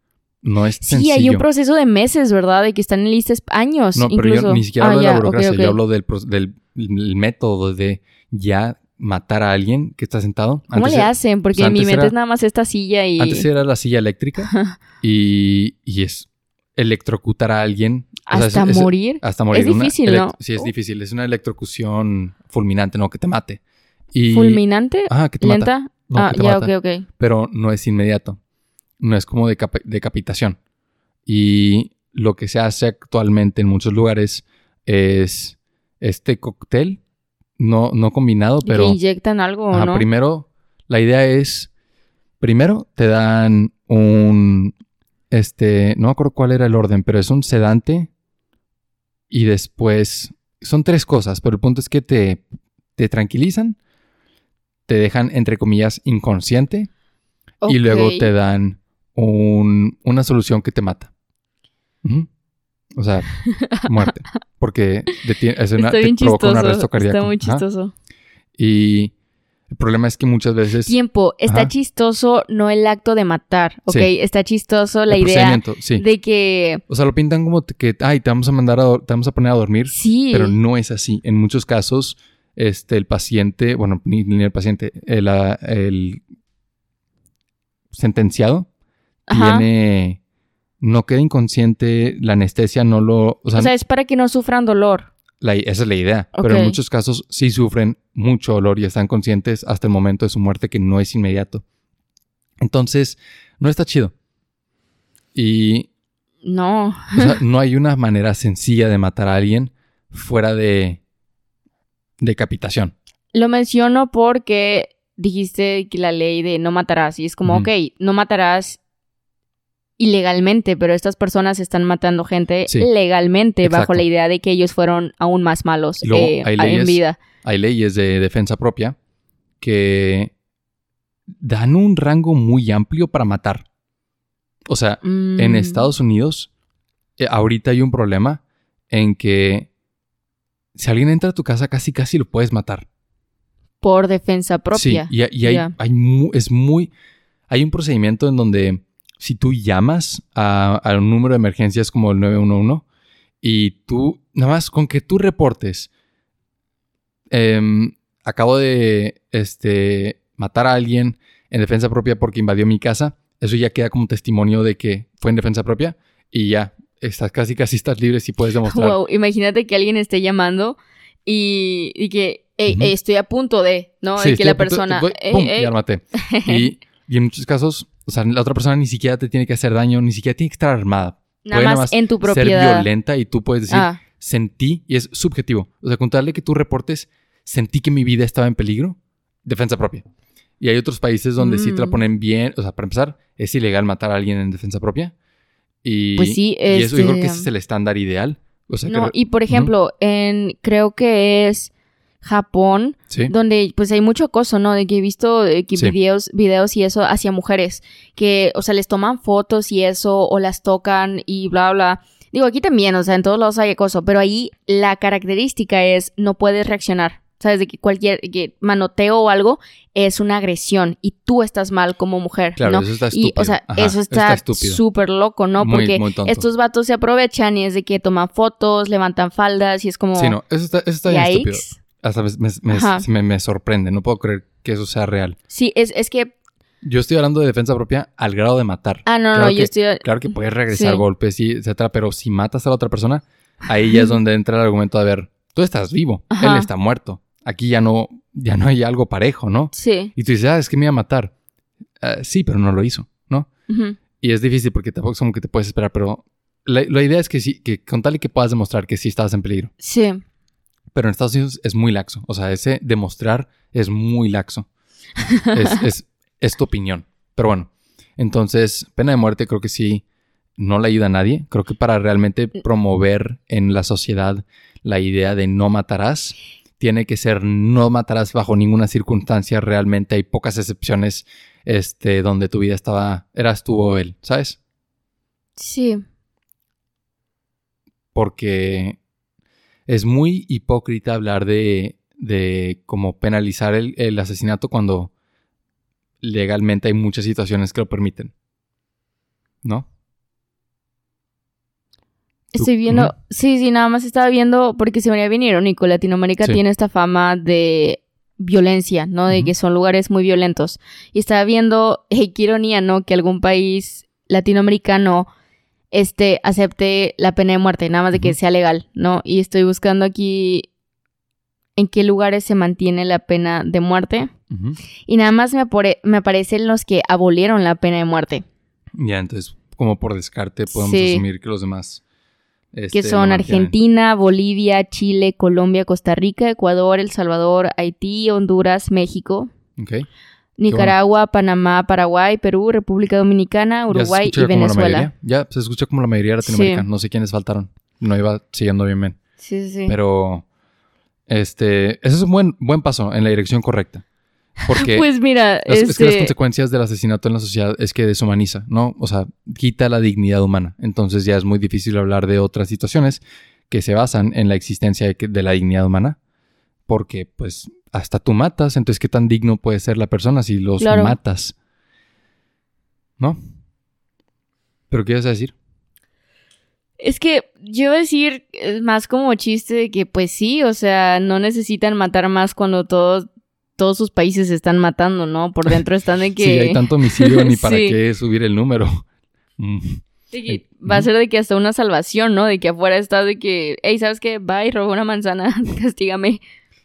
No es sí, sencillo. hay un proceso de meses, ¿verdad? De que están en listas años, No, pero incluso. yo ni siquiera Ah, hablo de la burocracia. Yo hablo del, del el método de ya matar a alguien que está sentado. ¿Cómo Antes le hacen? Porque o sea, en mi mente era- es nada más esta silla y... Antes era la silla eléctrica y, y es electrocutar a alguien. O sea, Hasta es- es- morir. Hasta morir. Es difícil, ¿no? Sí, es difícil. Es una electrocución fulminante, no que te mate. Y, ¿Fulminante? Ah, que te mata. ¿Lenta? No, ah, que te ya, mata. ok, ok. pero no es inmediato. No es como decap- decapitación. Y lo que se hace actualmente en muchos lugares es este cóctel, no, no combinado, pero inyectan algo, ajá, ¿no? primero la idea es, primero te dan un, este, no me acuerdo cuál era el orden, pero es un sedante y después son tres cosas, pero el punto es que te, te tranquilizan, te dejan, entre comillas, inconsciente y luego te dan un- una solución que te mata. O sea, muerte. Porque es una- te provoca un arresto cardíaco. Está muy chistoso. Y El problema es que muchas veces... Tiempo, está Ajá. chistoso no el acto de matar, ¿ok? Sí. Está chistoso la el idea sí. de que... O sea, lo pintan como que, ay, te vamos a mandar a, te vamos a poner a dormir, Sí. pero no es así. En muchos casos, este, el paciente, bueno, ni, ni el paciente, el, ah, el sentenciado Ajá. tiene, no queda inconsciente, la anestesia no lo, o sea, O sea, es para que no sufran dolor. La- esa es la idea, pero en muchos casos sí sufren mucho dolor y están conscientes hasta el momento de su muerte que no es inmediato. Entonces, no está chido. Y No. O sea, no hay una manera sencilla de matar a alguien fuera de decapitación. Lo menciono porque dijiste que la ley de no matarás y es como, ok, no matarás ilegalmente, pero estas personas están matando gente Sí. legalmente bajo la idea de que ellos fueron aún más malos luego eh, hay en leyes- vida. Hay leyes de defensa propia que dan un rango muy amplio para matar. O sea, en Mm, Estados Unidos, eh, ahorita hay un problema en que si alguien entra a tu casa, casi casi lo puedes matar. Por defensa propia. Sí, y, y hay, Ya. hay mu- es muy. Hay un procedimiento en donde si tú llamas a, a un número de emergencias como el 911 y tú, nada más con que tú reportes, em, acabo de este, matar a alguien en defensa propia porque invadió mi casa, eso ya queda como testimonio de que fue en defensa propia y ya, estás casi casi estás libre si puedes demostrar. Wow, imagínate que alguien esté llamando y, y que "Ey, Ujú. ey, estoy a punto de, ¿no? Sí, y que la punto- persona. voy- "Ey, ¡pum! ey". Ya lo maté. Y, y en muchos casos, o sea, la otra persona ni siquiera te tiene que hacer daño, ni siquiera tiene que estar armada. Nada Puede más en tu Ser propiedad. violenta y tú puedes decir, Ah, sentí, y es subjetivo. O sea, contarle que tú reportes, sentí que mi vida estaba en peligro, defensa propia. Y hay otros países donde sí te la Mm. ponen bien, o sea, para empezar, es ilegal matar a alguien en defensa propia. Y, Pues sí, y eso yo creo que este, ese es el estándar ideal. O sea, no, y por ejemplo, en creo que es Japón, sí, donde pues hay mucho acoso, ¿no? De que he visto eh, que Sí. videos, videos y eso hacia mujeres, que, o sea, les toman fotos y eso, o las tocan y bla, bla. Digo, aquí también, o sea, en todos lados hay acoso, pero ahí la característica es no puedes reaccionar. ¿Sabes? De que cualquier que manoteo o algo es una agresión y tú estás mal como mujer, claro, ¿no? eso está estúpido. Y, o sea, Ajá, eso está súper loco, ¿no? Muy, Porque muy estos vatos se aprovechan y es de que toman fotos, levantan faldas y es como... Sí, no, eso está, eso está bien estúpido. Hasta me, me- me- sorprende. No puedo creer que eso sea real. Sí, es, es que... Yo estoy hablando de defensa propia al grado de matar. Ah, no, Claro no, que- yo estoy... Claro que puedes regresar Sí. golpes y etcétera, pero si matas a la otra persona, ahí ya es donde entra el argumento de ver, tú estás vivo, Ajá. él está muerto. Aquí ya no, ya no hay algo parejo, ¿no? Sí. Y tú dices, ah, es que me iba a matar. Ah, sí, pero no lo hizo, ¿no? Ujú. Y es difícil porque tampoco es como que te puedes esperar, pero la, la idea es que sí, que con tal y que puedas demostrar que sí estabas en peligro. Sí. Pero en Estados Unidos es muy laxo. O sea, ese demostrar es muy laxo. es, es, es tu opinión. Pero bueno, entonces, pena de muerte creo que sí no le ayuda a nadie. Creo que para realmente promover en la sociedad la idea de no matarás, tiene que ser no matarás bajo ninguna circunstancia. Realmente hay pocas excepciones este, donde tu vida estaba, eras tú o él, ¿sabes? Sí. porque es muy hipócrita hablar de, de como penalizar el, el asesinato cuando legalmente hay muchas situaciones que lo permiten. ¿No? Estoy viendo... Sí, sí, nada más estaba viendo porque se me veía bien irónico. Latinoamérica Sí. tiene esta fama de violencia, ¿no? De que son lugares muy violentos. Y estaba viendo, hey, qué ironía, ¿no? Que algún país latinoamericano este, acepte la pena de muerte, nada más de que sea legal, ¿no? Y estoy buscando aquí en qué lugares se mantiene la pena de muerte. Y nada más me, me aparecen los que abolieron la pena de muerte, Ya, entonces, como por descarte, podemos Sí. asumir que los demás. que este, son. Argentina, Bolivia, Chile, Colombia, Costa Rica, Ecuador, El Salvador, Haití, Honduras, México, Ok. Nicaragua, Panamá, Paraguay, Perú, República Dominicana, Uruguay y Venezuela. Ya se escucha como la mayoría de Latinoamérica. Sí. No sé quiénes faltaron. No iba siguiendo bien, bien. Sí, sí. Pero, este, ese es un buen, buen paso en la dirección correcta. Porque pues mira, las- es que las este, consecuencias del asesinato en la sociedad es que deshumaniza, ¿no? O sea, quita la dignidad humana. Entonces ya es muy difícil hablar de otras situaciones que se basan en la existencia de la dignidad humana. Porque, pues, hasta tú matas, entonces qué tan digno puede ser la persona si los Claro. matas. ¿No? ¿Pero qué ibas a decir? Es que yo iba a decir es más como chiste de que pues sí, o sea, no necesitan matar más cuando todos todos sus países se están matando, ¿no? Por dentro están de que, Si hay tanto homicidio, ni para Sí. qué subir el número. Mm. de que va a ser de que hasta una salvación, ¿no? De que afuera está de que, hey, ¿sabes qué? Va y roba una manzana, castígame.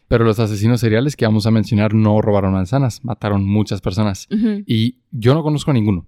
Pero los asesinos seriales que vamos a mencionar no robaron manzanas, mataron muchas personas. Ujú. Y yo no conozco a ninguno.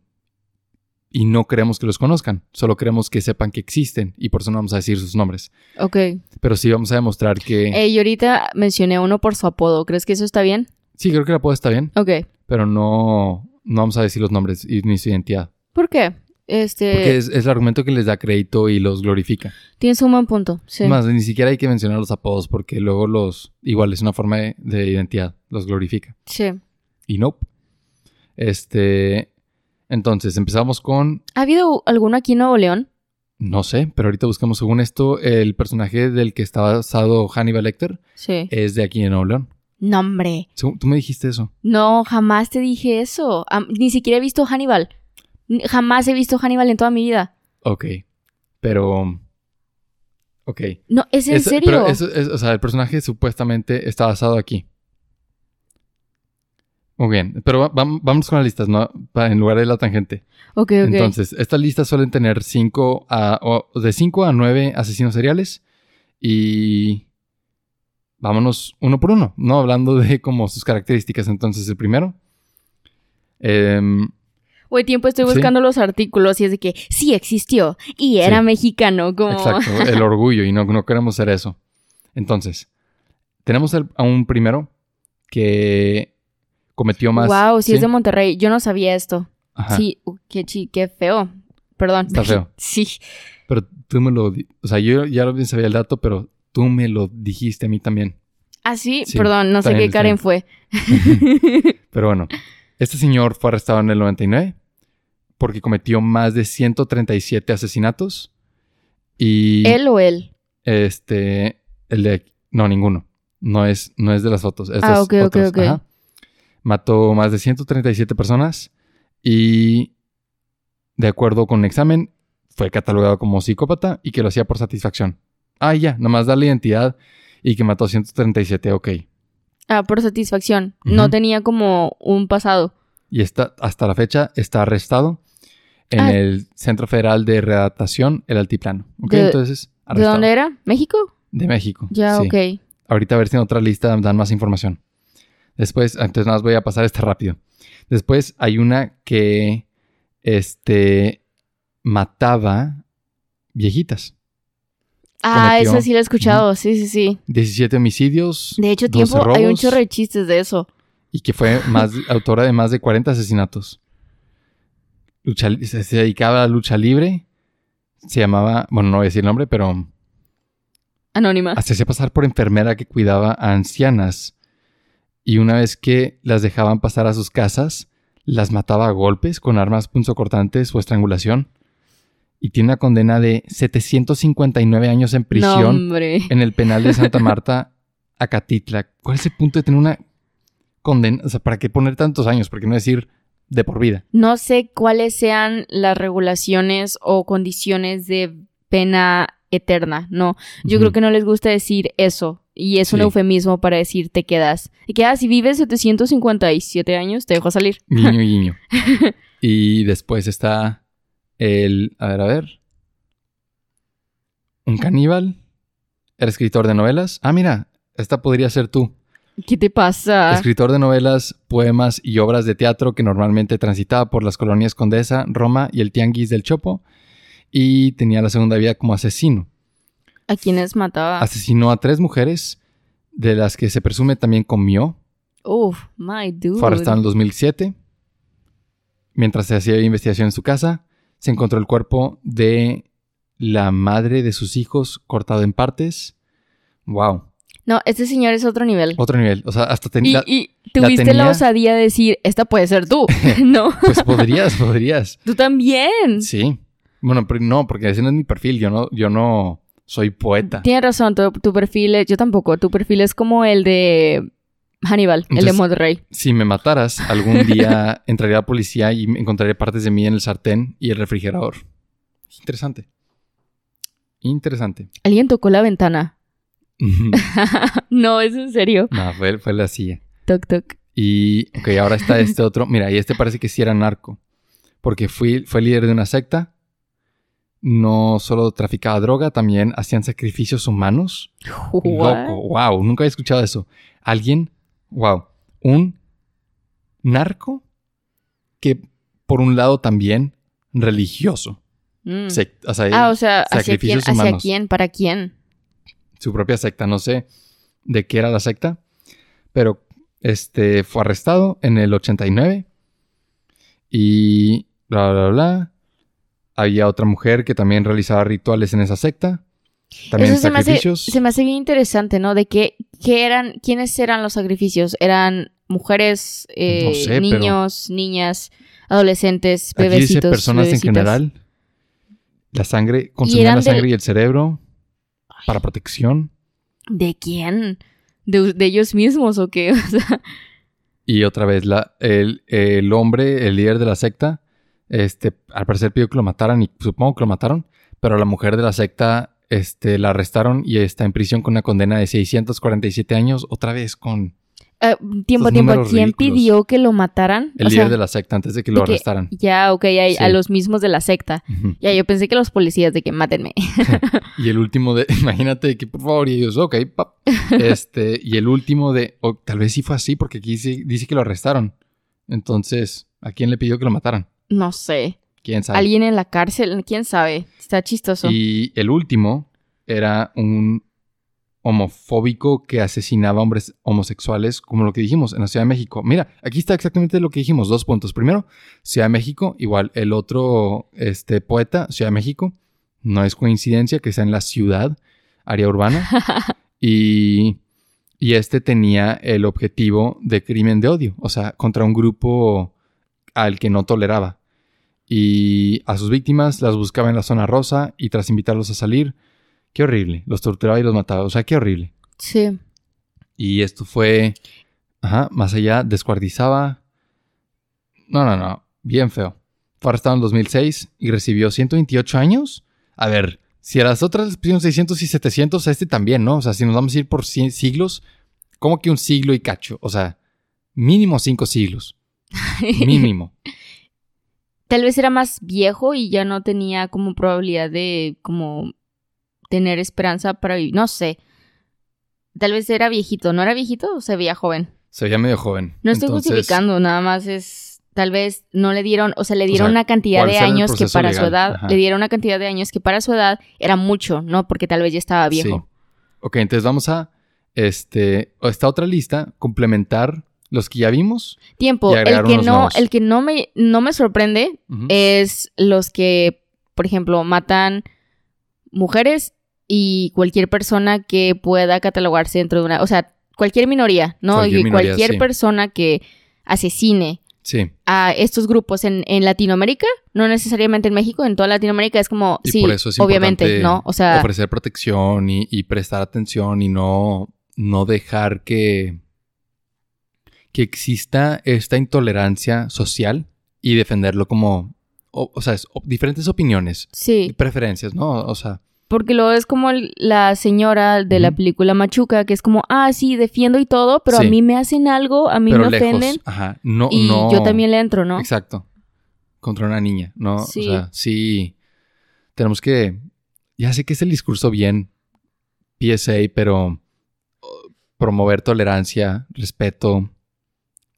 Y no queremos que los conozcan, solo queremos que sepan que existen y por eso no vamos a decir sus nombres. Ok. Pero sí vamos a demostrar que... Eh, y ahorita mencioné a uno por su apodo, ¿crees que eso está bien? Sí, creo que la apodo está bien, Ok. pero no, no vamos a decir los nombres y ni su identidad. ¿Por qué? Este, Porque es, es el argumento que les da crédito y los glorifica. tienes un buen punto, sí. Más, ni siquiera hay que mencionar los apodos porque luego los... Igual es una forma de, de identidad, los glorifica. Sí. Y nope. Este... Entonces, empezamos con... ¿Ha habido alguno aquí en Nuevo León? No sé, pero ahorita buscamos según esto, el personaje del que está basado Hannibal Lecter Sí. es de aquí en Nuevo León. No, hombre. Tú me dijiste eso. No, jamás te dije eso. Ni siquiera he visto Hannibal. Jamás he visto Hannibal en toda mi vida. Ok. Pero... Ok. No, ¿es en Es- serio? Pero eso es- o sea, el personaje supuestamente está basado aquí. Muy bien, pero va- vam- vamos con las listas, ¿no? En lugar de la tangente. ok, ok. Entonces, estas listas suelen tener cinco a, o de 5 a 9 asesinos seriales. Y vámonos uno por uno, ¿no? Hablando de como sus características. Entonces, el primero. em, Güey, tiempo estoy Sí. buscando los artículos y es de que sí existió y era Sí. mexicano, como... Exacto, el orgullo y no, no queremos ser eso. Entonces, tenemos el- a un primero que cometió más... wow, sí, es ¿sí? de Monterrey. Yo no sabía esto. Ajá, Sí, uh, qué, chi- qué feo. Perdón. Está feo. sí. Pero tú me lo... O sea, yo ya lo sabía el dato, pero tú me lo dijiste a mí también. Ah, sí, Sí, perdón, no sé qué Karen fue. Pero bueno, este señor fue arrestado en el 99 porque cometió más de 137 asesinatos. Y... ¿Él o él? Este, el de no ninguno. No es no es de las fotos. Estos Ah, ok, ok, ok. ajá. Mató más de 137 personas y de acuerdo con un examen fue catalogado como psicópata y que lo hacía por satisfacción. Ah, ya, nomás da la identidad y que mató 137, ok. Ah, por satisfacción. No tenía como un pasado. Y está, hasta la fecha está arrestado en Ah. el Centro Federal de Redactación, el Altiplano. ¿Ok? De- Entonces, ¿De arrestado. dónde era? ¿México? De México. Ya, sí. ok. Ahorita a ver si en otra lista dan más información. Después, entonces nada más voy a pasar esta rápido. Después hay una que este mataba viejitas. Ah, esa sí la he escuchado. Sí, sí, sí. 17 homicidios. De hecho, 12 tiempo, hay un chorro de chistes de eso. Y que fue más, autora de más de 40 asesinatos. Lucha, se, se dedicaba a la lucha libre. Se llamaba, bueno, no voy a decir el nombre, pero Anónima. se hacía pasar por enfermera que cuidaba a ancianas. Y una vez que las dejaban pasar a sus casas, las mataba a golpes con armas punzocortantes o estrangulación. Y tiene una condena de 759 años en prisión en el penal de Santa Marta, Acatitla. ¿Cuál es el punto de tener una condena? O sea, ¿para qué poner tantos años? ¿Por qué no decir de por vida? No sé cuáles sean las regulaciones o condiciones de pena eterna. No, yo creo que no les gusta decir eso. Y es un eufemismo para decir te quedas. Y quedas, si vives 757 años, te dejo salir. Guiño, guiño. y después está el. A ver, a ver. Un caníbal. Era escritor de novelas. Ah, mira, esta podría ser tú. ¿Qué te pasa? Escritor de novelas, poemas y obras de teatro que normalmente transitaba por las colonias Condesa, Roma y el Tianguis del Chopo. Y tenía la segunda vida como asesino. ¿A quiénes mataba? Asesinó a tres mujeres, de las que se presume también comió. Uf, my dude. Fue arrestado en el 2007. Mientras se hacía investigación en su casa, se encontró el cuerpo de la madre de sus hijos cortado en partes. Wow. No, este señor es otro nivel. Otro nivel. O sea, hasta Y, tenía... y tuviste la tenía- osadía de decir, esta puede ser tú. no, Pues podrías, podrías. tú también. Sí. Bueno, pero no, porque ese no es mi perfil. Yo no, yo no soy poeta. Tienes razón, tu, tu perfil es, yo tampoco, tu perfil es como el de Hannibal, el de Entonces- Monterrey. Si me mataras, algún día entraría a la policía y me encontraría partes de mí en el sartén y el refrigerador. Interesante. Interesante. Alguien tocó la ventana. no, es en serio. no, fue, fue la silla. Toc, toc. Y, ok, ahora está este otro. Mira, y este parece que sí era narco. Porque fui, fue líder de una secta. No solo traficaba droga, también hacían sacrificios humanos. What? Loco, wow, nunca había escuchado eso. Alguien, wow, un narco que por un lado también religioso. Mm. Sect- o sea, Ah, o sea, ¿hacia quién? sacrificios ¿Hacia quién? ¿Para quién? su propia secta, no sé de qué era la secta, pero este fue arrestado en el 89 y bla bla bla. Había otra mujer que también realizaba rituales en esa secta. También Eso se me, hace, sacrificios. se me hace bien interesante, ¿no? De qué, qué eran, quiénes eran los sacrificios. ¿Eran mujeres, eh, No sé, pero- niños, niñas, adolescentes, Aquí bebecitos? dice personas en bebecitas? general. La sangre, consumían la sangre del- y el cerebro para protección. ¿De quién? ¿De, de ellos mismos o qué? O sea, Y otra vez, la, el, el hombre, el líder de la secta, este, al parecer pidió que lo mataran y supongo que lo mataron, pero la mujer de la secta este, la arrestaron y está en prisión con una condena de 647 años, otra vez con eh, tiempo, tiempo. ¿Quién ridículos. pidió que lo mataran? el O líder sea, de la secta antes de que lo que- arrestaran. Ya, ok, ya, Sí. a los mismos de la secta. Ya, yo pensé que los policías de que mátenme. Y el último de, imagínate que por favor, y ellos, ok, pap. Este, y el último de, tal vez sí fue así, porque aquí dice, dice que lo arrestaron. Entonces, ¿a quién le pidió que lo mataran? No sé. ¿Quién sabe? ¿Alguien en la cárcel? ¿Quién sabe? Está chistoso. Y el último era un homofóbico que asesinaba hombres homosexuales, como lo que dijimos en la Ciudad de México. Mira, aquí está exactamente lo que dijimos, dos puntos. Primero, Ciudad de México, igual el otro este, poeta, Ciudad de México, no es coincidencia que sea en la ciudad, área urbana, y, y este tenía el objetivo de crimen de odio, o sea, contra un grupo al que no toleraba. Y a sus víctimas las buscaba en la zona rosa y tras invitarlos a salir, qué horrible, los torturaba y los mataba, o sea, qué horrible. Sí. Y esto fue, ajá, más allá, descuartizaba. No, no, no, bien feo. Fue arrestado en 2006 y recibió 128 años. A ver, si a las otras les pusieron 600 y 700, a este también, ¿no? O sea, si nos vamos a ir por 100 siglos, ¿cómo que un siglo y cacho? O sea, mínimo 5 siglos. Mínimo. Tal vez era más viejo y ya no tenía como probabilidad de como tener esperanza para vivir. No sé. Tal vez era viejito. ¿No era viejito o se veía joven? Se veía medio joven. No estoy Entonces, justificando, nada más es. Tal vez no le dieron, o sea, le dieron sea, una cantidad ¿cuál de años que para su edad, Ajá. le dieron una cantidad de años que para su edad era mucho, ¿no? Porque tal vez ya estaba viejo. Sí. Ok, entonces vamos a este, esta otra lista, complementar los que ya vimos. Tiempo, Y el que no, nuevos. el que no me, no me sorprende es los que, por ejemplo, matan mujeres y cualquier persona que pueda catalogarse dentro de una, o sea, cualquier minoría, ¿no? Cualquier Y minoría, cualquier sí. persona que asesine Sí, a estos grupos en, en Latinoamérica, no necesariamente en México, en toda Latinoamérica es como, y sí, por eso es obviamente, ¿no? O sea, ofrecer protección y, y prestar atención y no, no dejar que, que exista esta intolerancia social y defenderlo como, o, o sea, es- o- diferentes opiniones y sí, preferencias, ¿no? O sea, porque luego es como la señora de la película Machuca, que es como, ah, sí, defiendo y todo, pero Sí. a mí me hacen algo, a mí pero me lejos. ofenden Ajá, no, y no. yo también le entro, ¿no? Exacto. Contra una niña, ¿no? Sí. O sea, sí. Tenemos que. Ya sé que es el discurso bien PSA, pero promover tolerancia, respeto,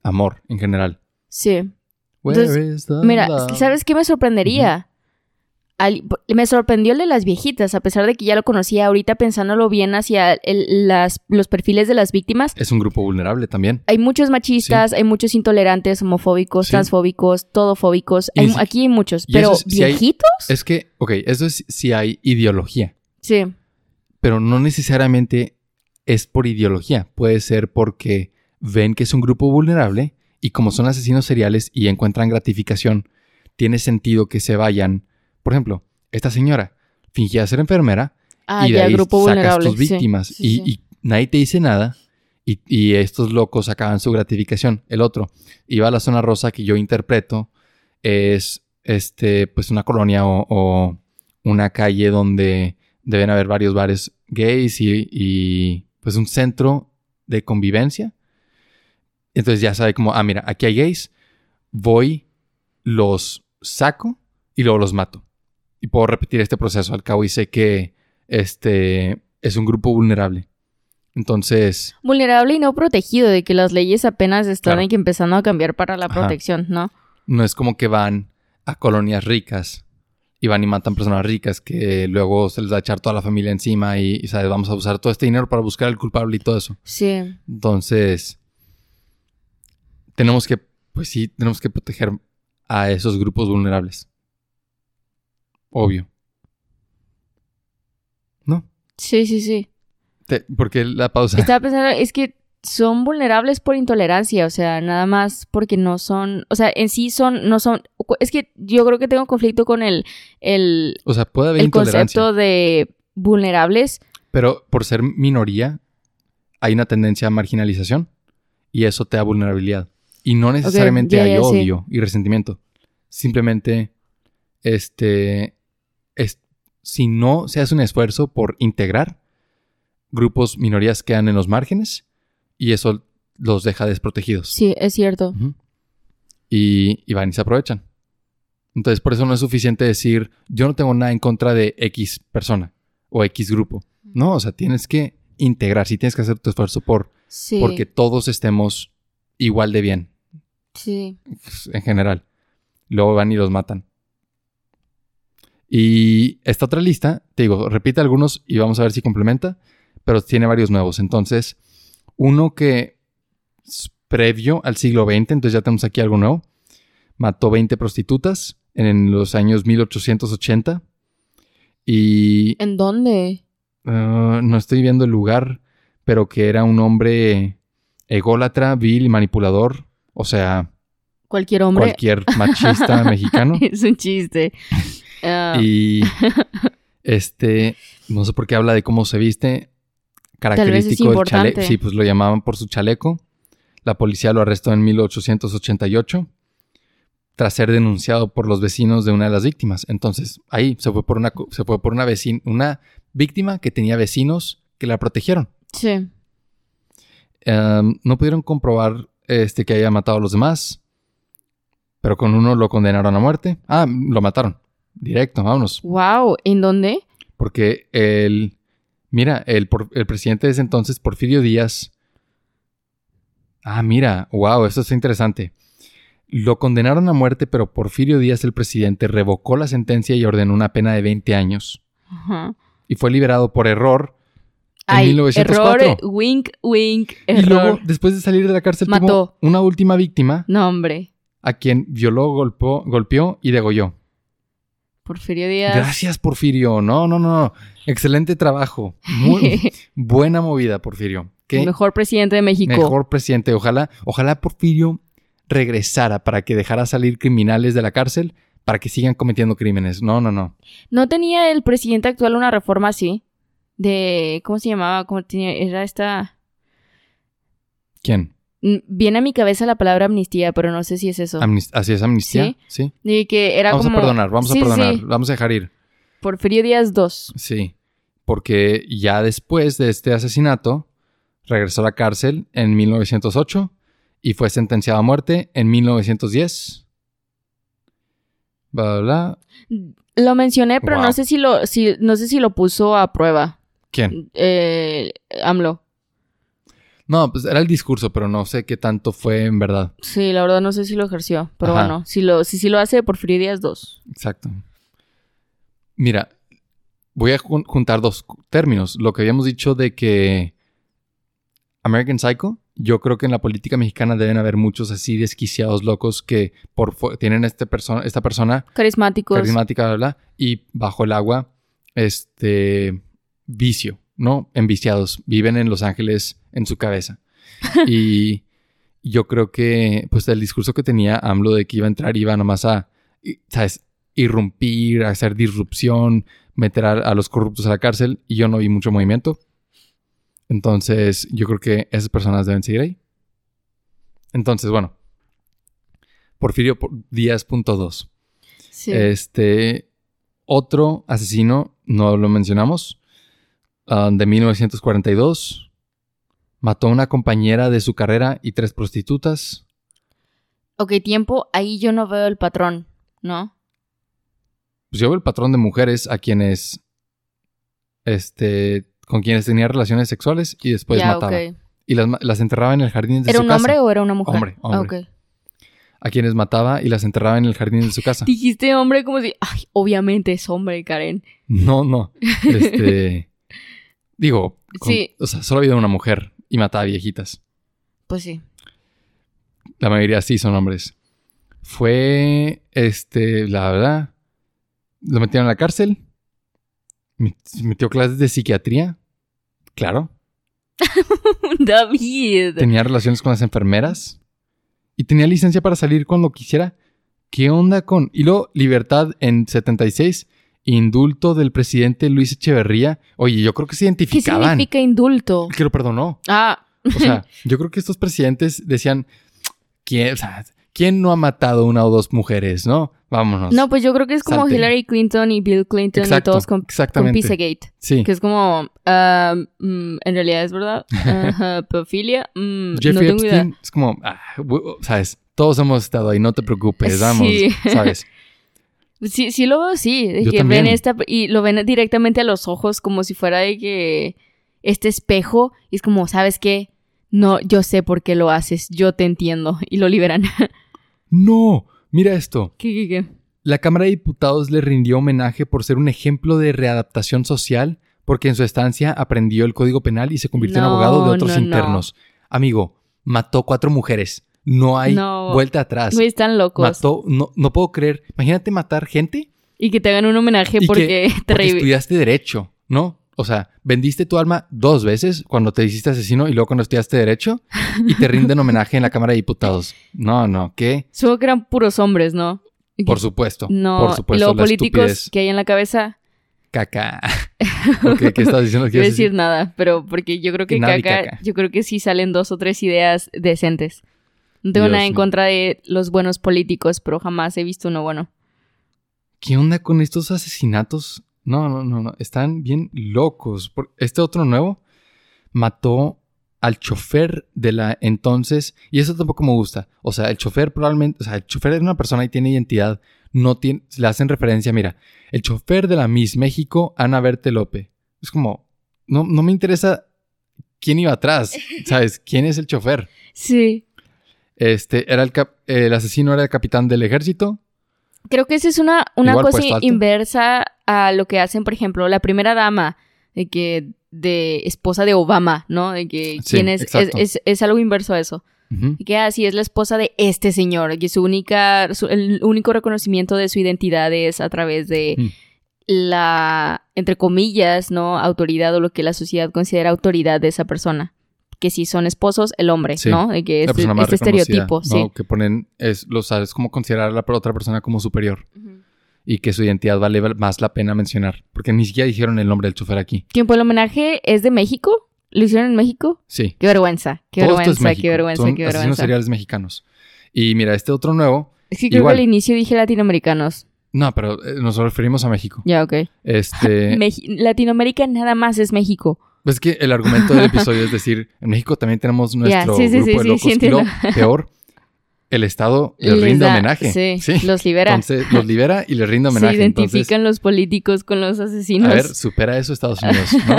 amor en general. Sí. Entonces, Mira, love? ¿sabes qué me sorprendería? Al- me sorprendió el de las viejitas, a pesar de que ya lo conocía ahorita pensándolo bien hacia el- las, los perfiles de las víctimas. Es un grupo vulnerable también. Hay muchos machistas, hay muchos intolerantes, homofóbicos, Sí. transfóbicos, todofóbicos. Hay- aquí hay muchos, pero si hay- viejitos. Es que, ok, eso es si hay ideología, Sí, pero no necesariamente es por ideología. Puede ser porque ven que es un grupo vulnerable y como son asesinos seriales y encuentran gratificación, tiene sentido que se vayan. Por ejemplo, esta señora fingía ser enfermera ah, y de ya, ahí grupo sacas tus sí, víctimas sí, y, sí. y nadie te dice nada y, y estos locos sacaban su gratificación. El otro iba a la zona rosa que yo interpreto es este, pues una colonia o, o una calle donde deben haber varios bares gays y, y, pues un centro de convivencia. Entonces ya sabe como, ah, mira, aquí hay gays, voy, los saco y luego los mato. Y puedo repetir este proceso al cabo y sé que este es un grupo vulnerable. Entonces, Vulnerable y no protegido, de que las leyes apenas están Claro. aquí empezando a cambiar para la Ajá. protección, ¿no? no es como que van a colonias ricas y van y matan personas ricas que luego se les va a echar toda la familia encima y, y, ¿sabes? Vamos a usar todo este dinero para buscar al culpable y todo eso. Sí. Entonces, tenemos que, pues sí, tenemos que proteger a esos grupos vulnerables. Obvio. ¿No? Sí, sí, sí. Te- porque la pausa. Estaba pensando, es que son vulnerables por intolerancia, o sea, nada más porque no son, o sea, en sí son, no son, es que yo creo que tengo conflicto con el, el, O sea, puede haber el concepto de vulnerables. Pero por ser minoría, hay una tendencia a marginalización y eso te da vulnerabilidad. Y no necesariamente hay odio y resentimiento. Simplemente, este, es, si no se hace un esfuerzo por integrar, grupos, minorías quedan en los márgenes y eso los deja desprotegidos. Sí, es cierto. Y, y van y se aprovechan. Entonces, por eso no es suficiente decir, yo no tengo nada en contra de X persona o X grupo. No, o sea, tienes que integrar, sí tienes que hacer tu esfuerzo por Sí. porque todos estemos igual de bien, Sí. pues, en general. Luego van y los matan. Y esta otra lista, te digo, repite algunos y vamos a ver si complementa, pero tiene varios nuevos. Entonces, uno que es previo al siglo XX, entonces ya tenemos aquí algo nuevo. Mató 20 prostitutas en los años 1880. Y ¿En dónde? Ah, no estoy viendo el lugar, pero que era un hombre ególatra, vil y manipulador. O sea, Cualquier hombre. cualquier machista mexicano. es un chiste. Ah, Y este, no sé por qué habla de cómo se viste. Característico del chaleco. Sí, pues lo llamaban por su chaleco. La policía lo arrestó en 1888 tras ser denunciado por los vecinos de una de las víctimas. Entonces, ahí se fue por una, se fue por una vecina, una víctima que tenía vecinos que la protegieron. sí. Em, no pudieron comprobar este, que haya matado a los demás, pero con uno lo condenaron a muerte. Ah, lo mataron. Directo, vámonos. Wow. ¿En dónde? Porque el. Mira, el, presidente de ese entonces, Porfirio Díaz. Ah, mira, wow, esto está interesante. Lo condenaron a muerte, pero Porfirio Díaz, el presidente, revocó la sentencia y ordenó una pena de 20 años. Y fue liberado por error en Ay, 1904. error, wink, wink, Y error. luego, después de salir de la cárcel, tuvo Mató. una última víctima No, hombre. a quien violó, golpeó, golpeó y degolló. Porfirio Díaz. Gracias, Porfirio. No, no, no. Excelente trabajo. Muy buena movida, Porfirio. Qué El mejor presidente de México. mejor presidente. Ojalá, ojalá Porfirio regresara para que dejara salir criminales de la cárcel para que sigan cometiendo crímenes. No, no, no. ¿No tenía el presidente actual una reforma así? De. ¿Cómo se llamaba? ¿Cómo tenía? Era esta. ¿Quién? Mm, Viene a mi cabeza la palabra amnistía, pero no sé si es eso. ¿Así es amnistía? Sí. Sí. Que era Vamos como. a perdonar, vamos Sí, a perdonar. sí. Vamos a dejar ir. Porfirio Díaz 2. Sí. Porque ya después de este asesinato, regresó a la cárcel en 1908 y fue sentenciado a muerte en 1910. Bla, bla, bla. Lo mencioné, pero Wow. no sé si lo, si, no sé si lo puso a prueba. ¿Quién? Eh, AMLO. No, pues era el discurso, pero no sé qué tanto fue en verdad. Sí, la verdad no sé si lo ejerció. Pero Ajá. bueno, si lo, si, sí lo hace, Porfirio Díaz 2. Exacto. Mira, voy a jun- juntar dos términos. Lo que habíamos dicho de que American Psycho, yo creo que en la política mexicana deben haber muchos así desquiciados locos que por tienen este perso- esta persona Carismáticos. carismática, bla, bla, y bajo el agua, este vicio, ¿no? Enviciados, viven en Los Ángeles en su cabeza. y yo creo que, pues, el discurso que tenía AMLO de que iba a entrar, iba nomás a, ¿sabes? Irrumpir, a hacer disrupción, meter a, a los corruptos a la cárcel, y yo no vi mucho movimiento. Entonces, yo creo que esas personas deben seguir ahí. Entonces, bueno. Porfirio Díaz.2. Sí. Este, otro asesino, no lo mencionamos, ah, de 1942. Mató a una compañera de su carrera y tres prostitutas. Ok, tiempo, ahí yo no veo el patrón, ¿no? Pues yo veo el patrón de mujeres a quienes, este, con quienes tenía relaciones sexuales y después ya, mataba. ok. Y las, las enterraba en el jardín de ¿Era su un casa. hombre o era una mujer? Hombre, hombre. Ah, ok. A quienes mataba y las enterraba en el jardín de su casa. Dijiste hombre como si... Ay, obviamente es hombre, Karen. No, no. Este. Digo, con- Sí. o sea, solo había una mujer y mataba viejitas. Pues sí. La mayoría sí son hombres. Fue, este, la verdad, lo metieron a la cárcel. Me- Metió clases de psiquiatría. Claro. David. Tenía relaciones con las enfermeras. Y tenía licencia para salir cuando quisiera. ¿Qué onda con...? Y luego, libertad en 76. Indulto del presidente Luis Echeverría. Oye, yo creo que se ¿Qué identificaban. significa indulto? Que lo perdonó. Ah, O sea, yo creo que estos presidentes decían, ¿quién, o sea, ¿quién no ha matado una o dos mujeres, no? Vámonos. no, pues yo creo que es como Salte. Hillary Clinton y Bill Clinton Exacto, y todos con, con. Pizzagate. Sí. Que es como, mm, en realidad es verdad. Ajá, pedofilia. mm, no Jeffrey idea. Epstein es como, ah, sabes, todos hemos estado ahí, no te preocupes, vamos, Sí. sabes. Sí, sí lo veo así, de Yo que también. ven esta y lo ven directamente a los ojos como si fuera de que este espejo y es como, ¿sabes qué? No, yo sé por qué lo haces, yo te entiendo y lo liberan. No, mira esto. ¿Qué, qué, qué? La Cámara de Diputados le rindió homenaje por ser un ejemplo de readaptación social, porque en su estancia aprendió el Código Penal y se convirtió en abogado de otros no, no. internos. Amigo, mató cuatro mujeres. No hay No. vuelta atrás. Güey, están locos. Mató, no, no puedo creer. Imagínate matar gente Y que te hagan un homenaje porque que te porque estudiaste derecho, ¿no? O sea, vendiste tu alma dos veces cuando te hiciste asesino y luego cuando estudiaste derecho y te rinden homenaje en la Cámara de Diputados. No, no, ¿qué? Supongo que eran puros hombres, ¿no? Por supuesto. No, por supuesto. la políticos estupidez. que hay en la cabeza, Caca. ¿Qué estás diciendo? no ¿Qué voy a ibas a decir nada, pero porque yo creo que caca, caca. yo creo que sí salen dos o tres ideas decentes. No tengo Dios nada en contra de los buenos políticos, pero jamás he visto uno bueno. ¿Qué onda con estos asesinatos? No, no, no, no. Están bien locos. Este otro nuevo mató al chofer de la entonces. Y eso tampoco me gusta. O sea, el chofer probablemente. O sea, el chofer es una persona y tiene identidad. No tiene. Le hacen referencia, mira. El chofer de la Miss México, Ana Berte Lope. Es como. No, no me interesa quién iba atrás. ¿Sabes? ¿Quién es el chofer? Sí. Este, era el, cap- el asesino era el capitán del ejército. Creo que esa es una, una Igual cosa inversa a lo que hacen, por ejemplo, la primera dama, de que de esposa de Obama, ¿no? De que Sí, quién es, es, es, es algo inverso a eso. Y que así es la esposa de este señor, que su única, su- el único reconocimiento de su identidad es a través de Mm. la, entre comillas, ¿no? Autoridad o lo que la sociedad considera autoridad de esa persona. Que si son esposos, el hombre, Sí, ¿no? De que es este estereotipo, ¿no? sí. Que ponen, es, lo sabes, como considerar a la otra persona como superior y que su identidad vale más la pena mencionar. Porque ni siquiera dijeron el nombre del chofer aquí. Tiempo, el homenaje es de México. ¿Lo hicieron en México? Sí. Qué vergüenza, qué Todo esto es vergüenza, México. qué vergüenza, Son qué vergüenza. seriales mexicanos. Y mira, este otro nuevo. Es que creo Igual. que al inicio dije latinoamericanos. No, pero eh, nos referimos a México. Ya, ok. Este. Meji- Latinoamérica nada más es México. Es que el argumento del episodio es decir, en México también tenemos nuestro sí, sí, grupo sí, de sí, locos. sí, y peor, el Estado les, Les rinde da- homenaje. Sí, los libera. Entonces los libera y les rinde Se homenaje. identifican Entonces, los políticos con los asesinos. A ver, supera eso Estados Unidos, ¿no?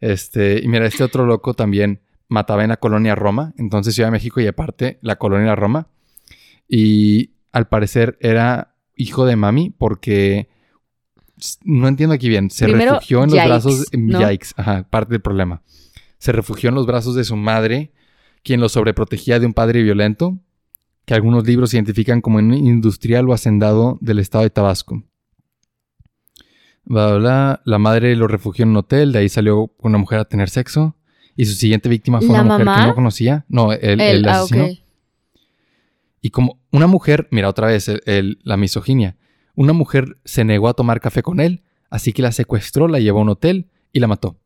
este, y mira, este otro loco también mataba en la colonia Roma, entonces Ciudad de México y aparte la colonia Roma. Y al parecer era hijo de mami porque no entiendo aquí bien, se Primero, refugió en los yikes, brazos ¿no? yikes, ajá, parte del problema. Se refugió en los brazos de su madre, quien lo sobreprotegía de un padre violento, que algunos libros identifican como un industrial o hacendado del estado de Tabasco. Bla, bla, bla. La madre lo refugió en un hotel, de ahí salió una mujer a tener sexo. Y su siguiente víctima fue ¿La una mujer que no conocía. No, el, ah, asesino. Y como una mujer, mira otra vez el- la misoginia. Una mujer se negó a tomar café con él, así que la secuestró, la llevó a un hotel y la mató.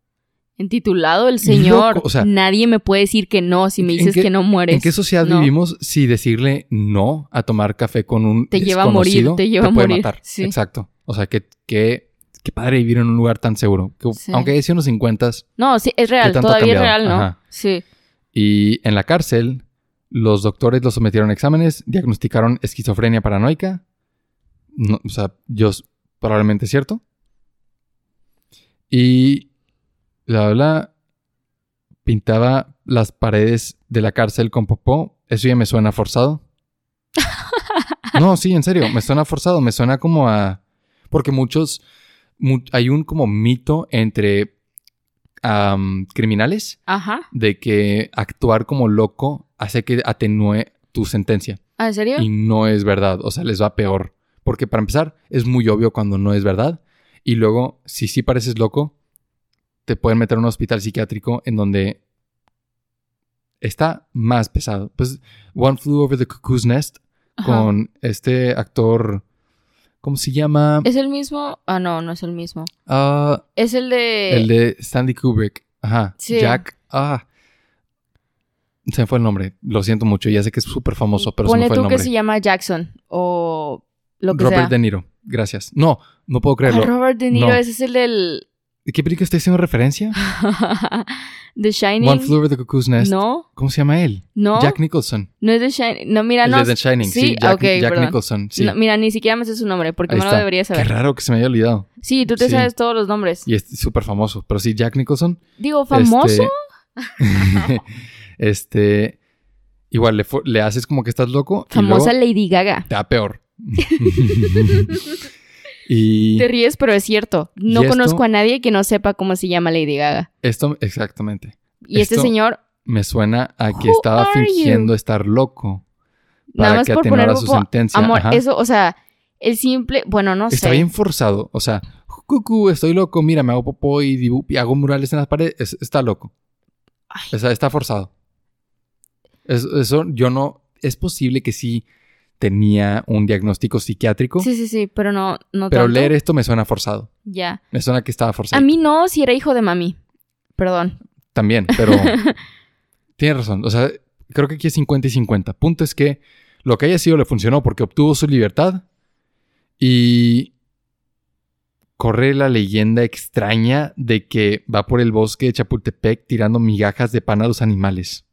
Entitulado el señor. Loco, o sea- Nadie me puede decir que no si me ¿En dices qué- que no mueres. ¿En qué sociedad No. vivimos si decirle no a tomar café con un Te lleva a morir, te lleva a puede morir, matar? sí. Exacto. O sea, que, que, qué padre vivir en un lugar tan seguro. Que, Sí. Aunque haya sido en los 50 No, sí, es real. Todavía es real, ¿no? Ajá. Sí. y en la cárcel, los doctores los sometieron a exámenes, diagnosticaron esquizofrenia paranoica. No, o sea, yo probablemente es cierto. Y la bla pintaba las paredes de la cárcel con popó. Eso ya me suena forzado. No, sí, en serio, me suena forzado, me suena como a... Porque muchos... mu- hay un como mito entre criminales Ajá. de que actuar como loco hace que atenúe tu sentencia. ¿Ah, ¿En serio? Y no es verdad, o sea, les va peor. Porque para empezar, es muy obvio cuando no es verdad. Y luego, si sí pareces loco, te pueden meter a un hospital psiquiátrico en donde está más pesado. Pues One Flew Over the Cuckoo's Nest Ajá. con este actor, ¿cómo se llama? ¿Es el mismo? Ah, no, no es el mismo. Ah, Es el de... el de Stanley Kubrick. Ajá. Sí. Jack. Ah. Se me fue el nombre. Lo siento mucho. Ya sé que es súper famoso, pero se Ponle me fue el tú que nombre. se llama Jackson o lo que Robert sea. De Niro. Gracias. No, no puedo Ah, creerlo. Robert De Niro, No. ese es el del... ¿De ¿Qué película estoy haciendo referencia? The Shining. One Flew Over the Cuckoo's Nest. No, ¿Cómo se llama él? no. Jack Nicholson. No es The Shining. No, mira, el no. de The Shining. Sí, Sí, Jack, ok, Jack. Nicholson. Sí. no, mira, ni siquiera me sé su nombre porque Ahí no lo está. debería Qué saber. raro que se me haya olvidado. Sí, tú te Sí. sabes todos los nombres. Y es súper famoso. Pero sí, Jack Nicholson. Digo, famoso. Este, este, igual le, haces como que estás loco. Famosa y luego Lady Gaga. te da peor. y Te ríes, pero es cierto. No conozco a nadie que no sepa cómo se llama Lady Gaga. esto, exactamente. Y este señor, Me suena a que estaba fingiendo you? estar loco. nada Para más que por atenuara poner su sentencia. amor, Ajá. eso, o sea, el simple, bueno, no Está sé. bien forzado. O sea, cucú, estoy loco. Mira, me hago popó y, dibu- y hago murales en las paredes. Es- está loco. Ay. O sea, está forzado. Es- eso yo no... Es posible que sí tenía un diagnóstico psiquiátrico. Sí, sí, sí, pero no, no pero tanto. leer esto me suena forzado. Ya. Me suena que estaba forzado. A mí no, si era hijo de mami. Perdón. También, pero... Tienes razón. O sea, creo que aquí es 50 y 50. Punto es que lo que haya sido le funcionó porque obtuvo su libertad y corre la leyenda extraña de que va por el bosque de Chapultepec tirando migajas de pan a los animales.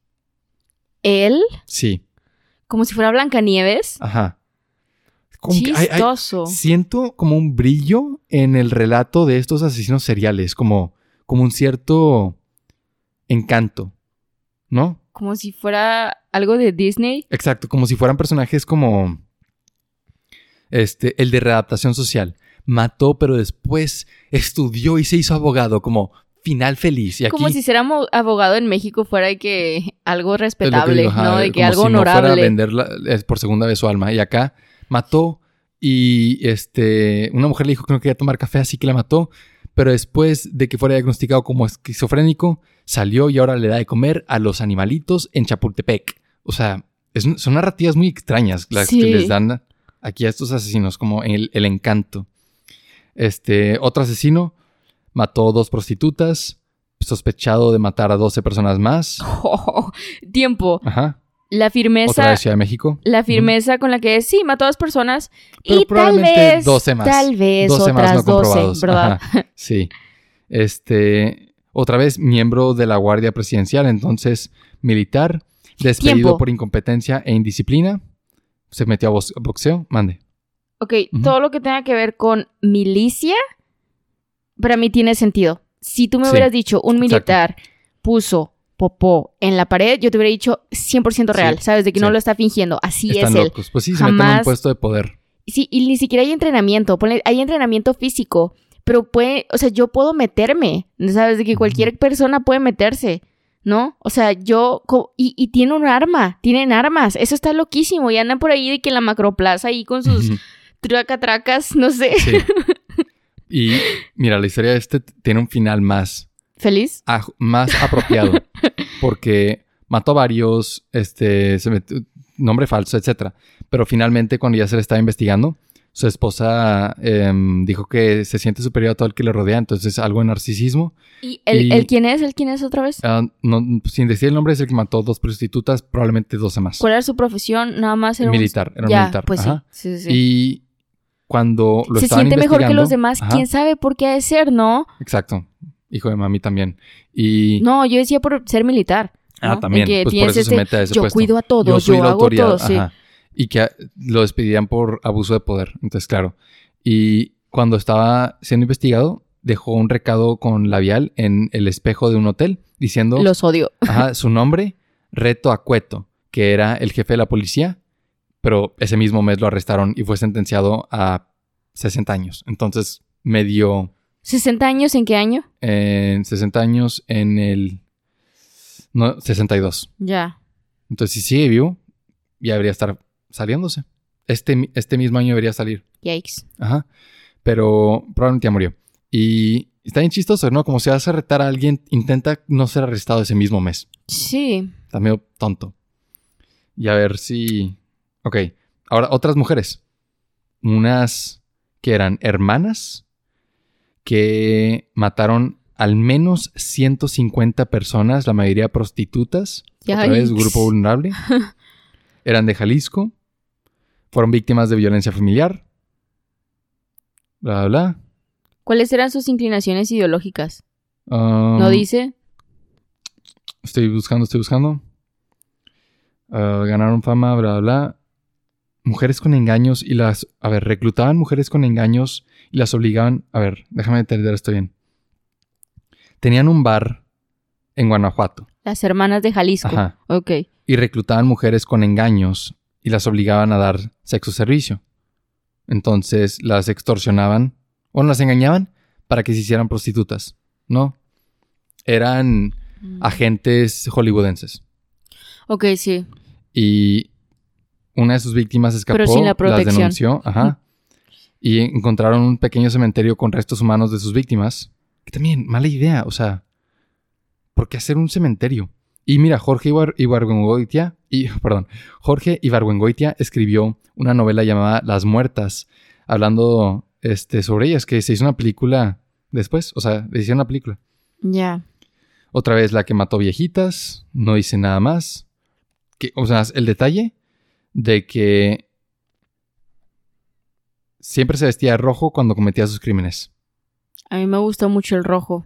Él, Sí, como si fuera Blancanieves. ajá. Como que hay- hay- Chistoso. siento como un brillo en el relato de estos asesinos seriales, como, como un cierto encanto, ¿no? Como si fuera algo de Disney. Exacto, como si fueran personajes como este, el de readaptación social. Mató, pero después estudió y se hizo abogado, como final feliz. Y aquí Como si ser abogado en México fuera de que algo respetable, digo, ajá, ¿no? De que como algo si no fuera a honorable. vender la- es por segunda vez su alma. Y acá mató y este, una mujer le dijo que no quería tomar café, así que la mató. Pero después de que fuera diagnosticado como esquizofrénico, salió y ahora le da de comer a los animalitos en Chapultepec. O sea, es- son narrativas muy extrañas las Sí. que les dan aquí a estos asesinos, como el, el encanto. Este, otro asesino mató dos prostitutas, sospechado de matar a 12 personas más. Tiempo. Ajá. La Otra firmeza. de Ciudad de México. La firmeza con la que sí, mató a dos personas. Pero y tal probablemente vez. 12 más. Tal vez 12 más no 12, comprobados. ¿verdad? Ajá, Sí. Este, otra vez miembro de la Guardia Presidencial, entonces militar, despedido Tiempo. por incompetencia e indisciplina. Se metió a box- boxeo. Mande. Ok, todo lo que tenga que ver con milicia, para mí tiene sentido. Si tú me Sí, hubieras dicho, un exacto. militar puso popó en la pared, yo te hubiera dicho 100% real, Sí, ¿sabes? De que no lo está fingiendo, así Están es él. locos. Pues sí, se meten en un Jamás- puesto de poder. Sí, y ni siquiera hay entrenamiento, ponle- hay entrenamiento físico, pero puede, o sea, yo puedo meterme, ¿sabes? De que cualquier persona puede meterse, ¿no? O sea, yo, y, y tiene un arma, tienen armas, eso está loquísimo, y andan por ahí de que en la macroplaza ahí con sus Ujú. tracatracas, no sé. Sí. Y mira, la historia de este tiene un final más, ¿Feliz? más apropiado. porque mató a varios, este, se metió- nombre falso, etcétera. Pero finalmente, cuando ya se le estaba investigando, su esposa em, dijo que se siente superior a todo el que le rodea, entonces algo de narcisismo. ¿Y el, Y- el quién es? ¿El quién es otra vez? Ah, no, sin decir el nombre, es el que mató dos prostitutas, probablemente 12 más. ¿Cuál era su profesión? Nada más era un- Militar, era un ya, militar. Pues sí, ajá. sí, sí. Y cuando lo Se estaban siente mejor que los demás. Ajá, ¿Quién sabe por qué ha de ser, no? Exacto. Hijo de mami también. Y. No, yo decía por ser militar. ah, ¿no? también. Que Pues por eso este, se mete a ese yo puesto. cuido a todos, yo yo, soy la hago autoridad. todo, sí. ajá. Y que lo despedían por abuso de poder. Entonces, claro. Y cuando estaba siendo investigado, dejó un recado con labial en el espejo de un hotel diciendo Los odio. ajá, su nombre, Reto Acueto, que era el jefe de la policía, pero ese mismo mes lo arrestaron y fue sentenciado a 60 años. Entonces, medio ¿60 años en qué año? en 60 años en el no, 62. Ya. Entonces, si sigue vivo, ya debería estar saliéndose. Este, este mismo año debería salir. Yikes. Ajá. Pero probablemente ya murió. Y está bien chistoso, ¿no? Como si vas a retar a alguien, intenta no ser arrestado ese mismo mes. Sí. Está medio tonto. Y a ver si... Ok. Ahora, otras mujeres. Unas que eran hermanas que mataron al menos 150 personas, la mayoría prostitutas. Otra vez, Yikes. grupo vulnerable. Eran de Jalisco. Fueron víctimas de violencia familiar. Bla, bla, bla. ¿Cuáles eran sus inclinaciones ideológicas? Um, ¿No dice? Estoy buscando, estoy buscando. Ah, ganaron fama, bla, bla. Mujeres con engaños y las... A ver, reclutaban mujeres con engaños y las obligaban... A ver, déjame entender esto bien. Tenían un bar en Guanajuato. Las hermanas de Jalisco. Ajá. Ok. Y reclutaban mujeres con engaños y las obligaban a dar sexo servicio. Entonces las extorsionaban o las engañaban para que se hicieran prostitutas. ¿No? Eran agentes hollywoodenses. Ok, sí. Y una de sus víctimas escapó, Pero sin la las protección. denunció, ajá. Y encontraron un pequeño cementerio con restos humanos de sus víctimas. Que también, mala idea, o sea, ¿por qué hacer un cementerio? Y mira, Jorge Ibar Ibargüengoitia, y, perdón, Jorge Ibargüengoitia escribió una novela llamada Las Muertas, hablando este, sobre ellas, que se hizo una película después, o sea, le hicieron una película. Ya. Otra vez la que mató viejitas, no dice nada más. Que, o sea, el detalle de que siempre se vestía de rojo cuando cometía sus crímenes, A mí me gustó mucho el rojo.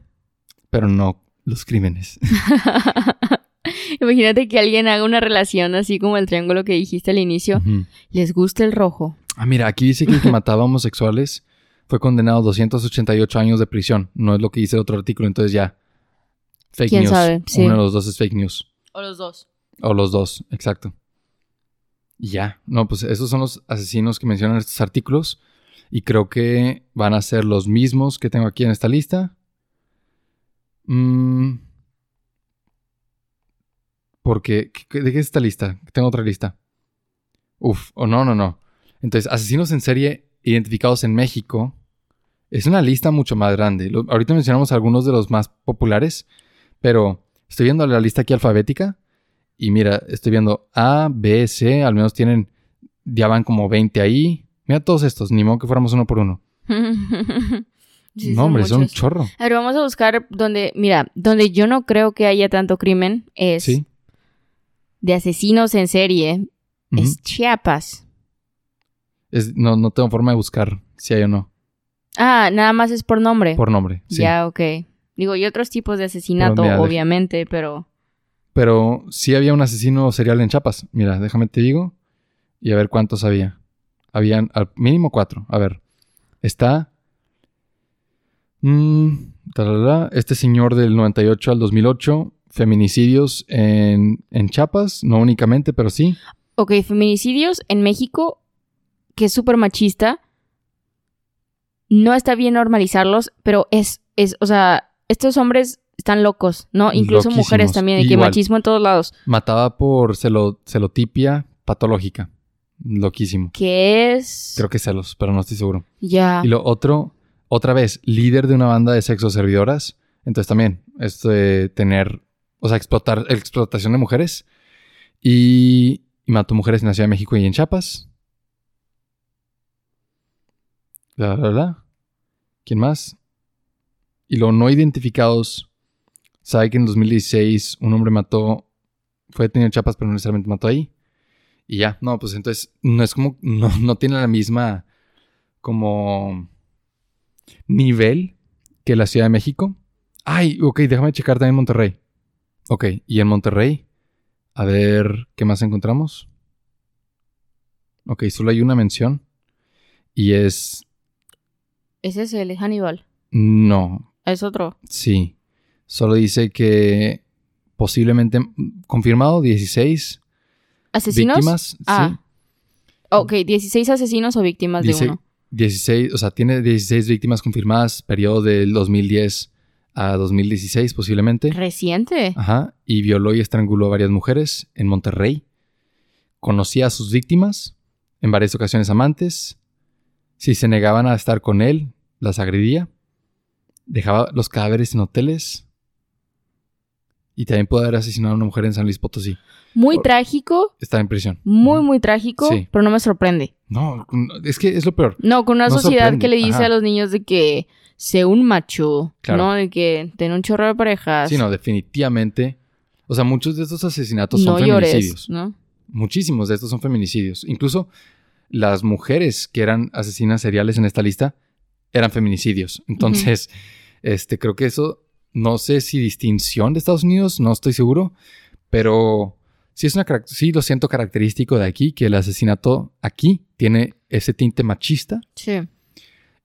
pero no los crímenes. Imagínate que alguien haga una relación así como el triángulo que dijiste al inicio. Ujú. Les gusta el rojo. Ah, mira, aquí dice que el que mataba homosexuales fue condenado a 288 años de prisión. No es lo que dice el otro artículo, entonces ya. Fake ¿Quién news. sabe? Sí. Uno de los dos es fake news. O los dos. O los dos, exacto. Ya, no, pues esos son los asesinos que mencionan estos artículos. Y creo que van a ser los mismos que tengo aquí en esta lista. Mm. Porque, ¿qué- ¿de qué es esta lista? Tengo otra lista. Uf, o no, no, no. Entonces, asesinos en serie identificados en México. Es una lista mucho más grande. Ahorita mencionamos algunos de los más populares, pero estoy viendo la lista aquí alfabética y mira, estoy viendo A, B, C, al menos tienen, ya van como 20 ahí. Mira todos estos, ni modo que fuéramos uno por uno. Sí, no, hombre, son un chorro. A ver, vamos a buscar donde, mira, donde yo no creo que haya tanto crimen es Sí. de asesinos en serie, es Chiapas. Es- no, no tengo forma de buscar si hay o no. Ah, nada más es por nombre. Por nombre, sí. Ya, ok. Digo, y otros tipos de asesinato, Pero mira, deja- obviamente, pero... Pero sí había un asesino serial en Chiapas. Mira, déjame te digo. Y a ver cuántos había. Habían al mínimo cuatro. A ver. Está. mm, este señor del 98 al 2008. Feminicidios en, en Chiapas. No únicamente, pero sí. Ok, feminicidios en México, que es súper machista. No está bien normalizarlos, pero es, es, o sea, estos hombres están locos, ¿no? Incluso Loquísimos. mujeres también, y que Igual. machismo en todos lados. Mataba por celo- celotipia patológica. Loquísimo. Que es... Creo que celos, pero no estoy seguro. Ya. Y lo otro, otra vez, líder de una banda de sexo servidoras. Entonces también, esto de tener, o sea, explotar, explotación de mujeres. Y, y mató mujeres en la Ciudad de México y en Chiapas. bla, bla, bla. ¿Quién más? Y los no identificados. Sabe que en 2016 un hombre mató, fue detenido en Chiapas, pero no necesariamente mató ahí. Y ya, no, pues entonces no es como, no, no tiene la misma como nivel que la Ciudad de México. Ay, ok, déjame checar también Monterrey. Ok, y en Monterrey, a ver, ¿qué más encontramos? Ok, solo hay una mención. Y es... Ese es el Hannibal. No, Es otro. sí. Solo dice que posiblemente confirmado 16 ¿Asesinos? víctimas. Ah. Sí. Ok, 16 asesinos o víctimas de uno. 16, o sea, tiene 16 víctimas confirmadas, periodo del 2010 a 2016 posiblemente. Reciente. Ajá. Y violó y estranguló a varias mujeres en Monterrey. Conocía a sus víctimas, en varias ocasiones amantes. Si se negaban a estar con él, las agredía. Dejaba los cadáveres en hoteles. Y también pudo haber asesinado a una mujer en San Luis Potosí. Muy Por- trágico, Está en prisión. muy, muy trágico, Sí. pero no me sorprende. No, es que es lo peor. No, con una No sociedad sorprende, que le dice ajá. a los niños de que sé un macho, Claro. ¿no? De que ten un chorro de parejas. Sí, no, definitivamente. O sea, muchos de estos asesinatos son no llores, feminicidios. ¿no? Muchísimos de estos son feminicidios. Incluso las mujeres que eran asesinas seriales en esta lista eran feminicidios. Entonces, este, creo que eso, no sé si distinción de Estados Unidos, no estoy seguro, pero sí es una sí lo siento característico de aquí, que el asesinato aquí tiene ese tinte machista Sí.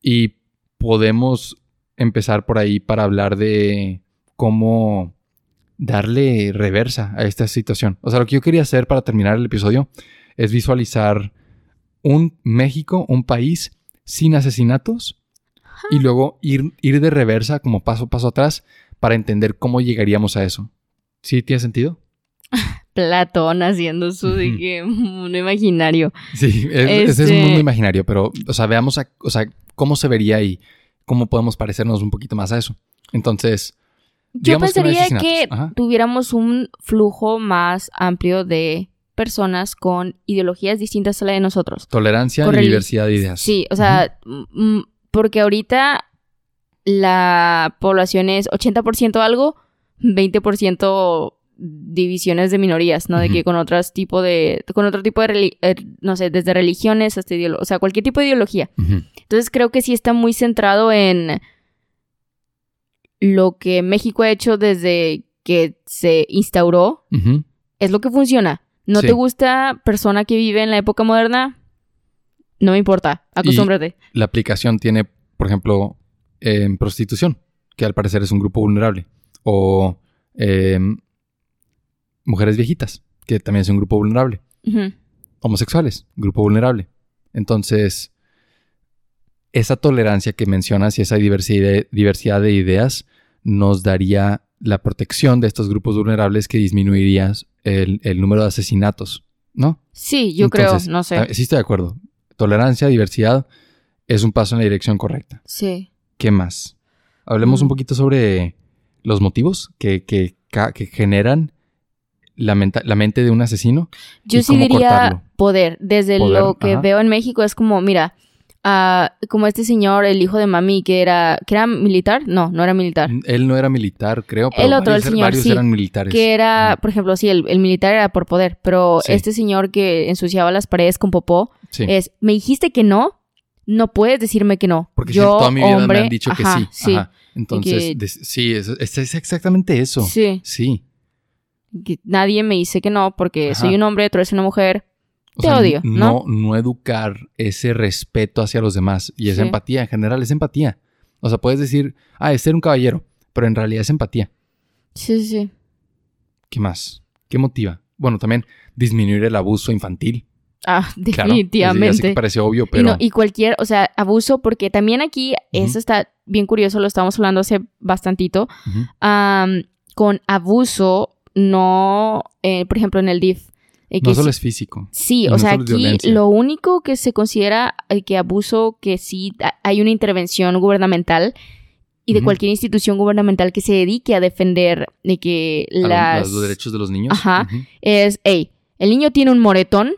y podemos empezar por ahí para hablar de cómo darle reversa a esta situación. O sea, lo que yo quería hacer para terminar el episodio es visualizar un México, un país sin asesinatos y luego ir, ir de reversa como paso a paso atrás para entender cómo llegaríamos a eso. ¿Sí tiene sentido? Platón haciendo su de que mundo imaginario. Sí, es, ese es Este- un mundo imaginario, pero, o sea, veamos a- o sea, cómo se vería y cómo podemos parecernos un poquito más a eso. Entonces, Yo que pensaría que tuviéramos un flujo más amplio de personas con ideologías distintas a la de nosotros. tolerancia y diversidad de ideas. Sí, o sea, porque ahorita la población es 80% algo, 20% divisiones de minorías, ¿no? De que con otros tipo de con otro tipo de eh, no sé, desde religiones hasta ideología, o sea, cualquier tipo de ideología. Entonces creo que sí está muy centrado en lo que México ha hecho desde que se instauró, es lo que funciona. ¿No Sí. te gusta persona que vive en la época moderna? No me importa, acostúmbrate. La aplicación tiene, por ejemplo, en prostitución, que al parecer es un grupo vulnerable. O em, mujeres viejitas, que también es un grupo vulnerable. Homosexuales, grupo vulnerable. Entonces, esa tolerancia que mencionas y esa diversidad, diversidad de ideas nos daría la protección de estos grupos vulnerables que disminuiría el, el número de asesinatos, ¿no? Sí, yo Entonces, creo, no sé. ah, Sí, estoy de acuerdo. Tolerancia, diversidad es un paso en la dirección correcta. Sí. ¿Qué más? Hablemos Mm. un poquito sobre los motivos que, que, generan la, mente de un asesino. Yo ¿Y sí cómo diría cortarlo? poder. Desde Poder, lo que ajá. veo en México es como, mira, ah, como este señor, el hijo de mami, que era, que era militar, no, no era militar. Él no era militar, creo, pero El otro, el señor, varios sí, eran militares. Que era, Ajá. por ejemplo, sí, el, el militar era por poder, pero Sí. este señor que ensuciaba las paredes con popó, Sí, es, me dijiste que no, no puedes decirme que no. porque Yo, toda mi vida hombre, me han dicho que ajá, sí. sí. Ajá. Entonces, que- sí, es, exactamente eso. Sí, Sí. que nadie me dice que no porque Ajá. soy un hombre, tú eres una mujer. O Te odio, ¿no? no educar ese respeto hacia los demás y esa Sí. empatía. En general, es empatía. O sea, puedes decir, ah, es ser un caballero, pero en realidad es empatía. Sí, sí. ¿Qué más? ¿Qué motiva? Bueno, también disminuir el abuso infantil. Ah, Claro. Definitivamente. que parece obvio, Y, pero. no- y cualquier, o sea, abuso, porque también aquí, eso está bien curioso, lo estábamos hablando hace bastantito, con abuso, no, eh, por ejemplo, en el DIF. eh, que No solo es físico. Sí, y o sea, aquí lo único que se considera eh, que abuso, que sí ha- hay una intervención gubernamental y de cualquier institución gubernamental que se dedique a defender de que las... los derechos de los niños. Ajá. Es, hey, el niño tiene un moretón,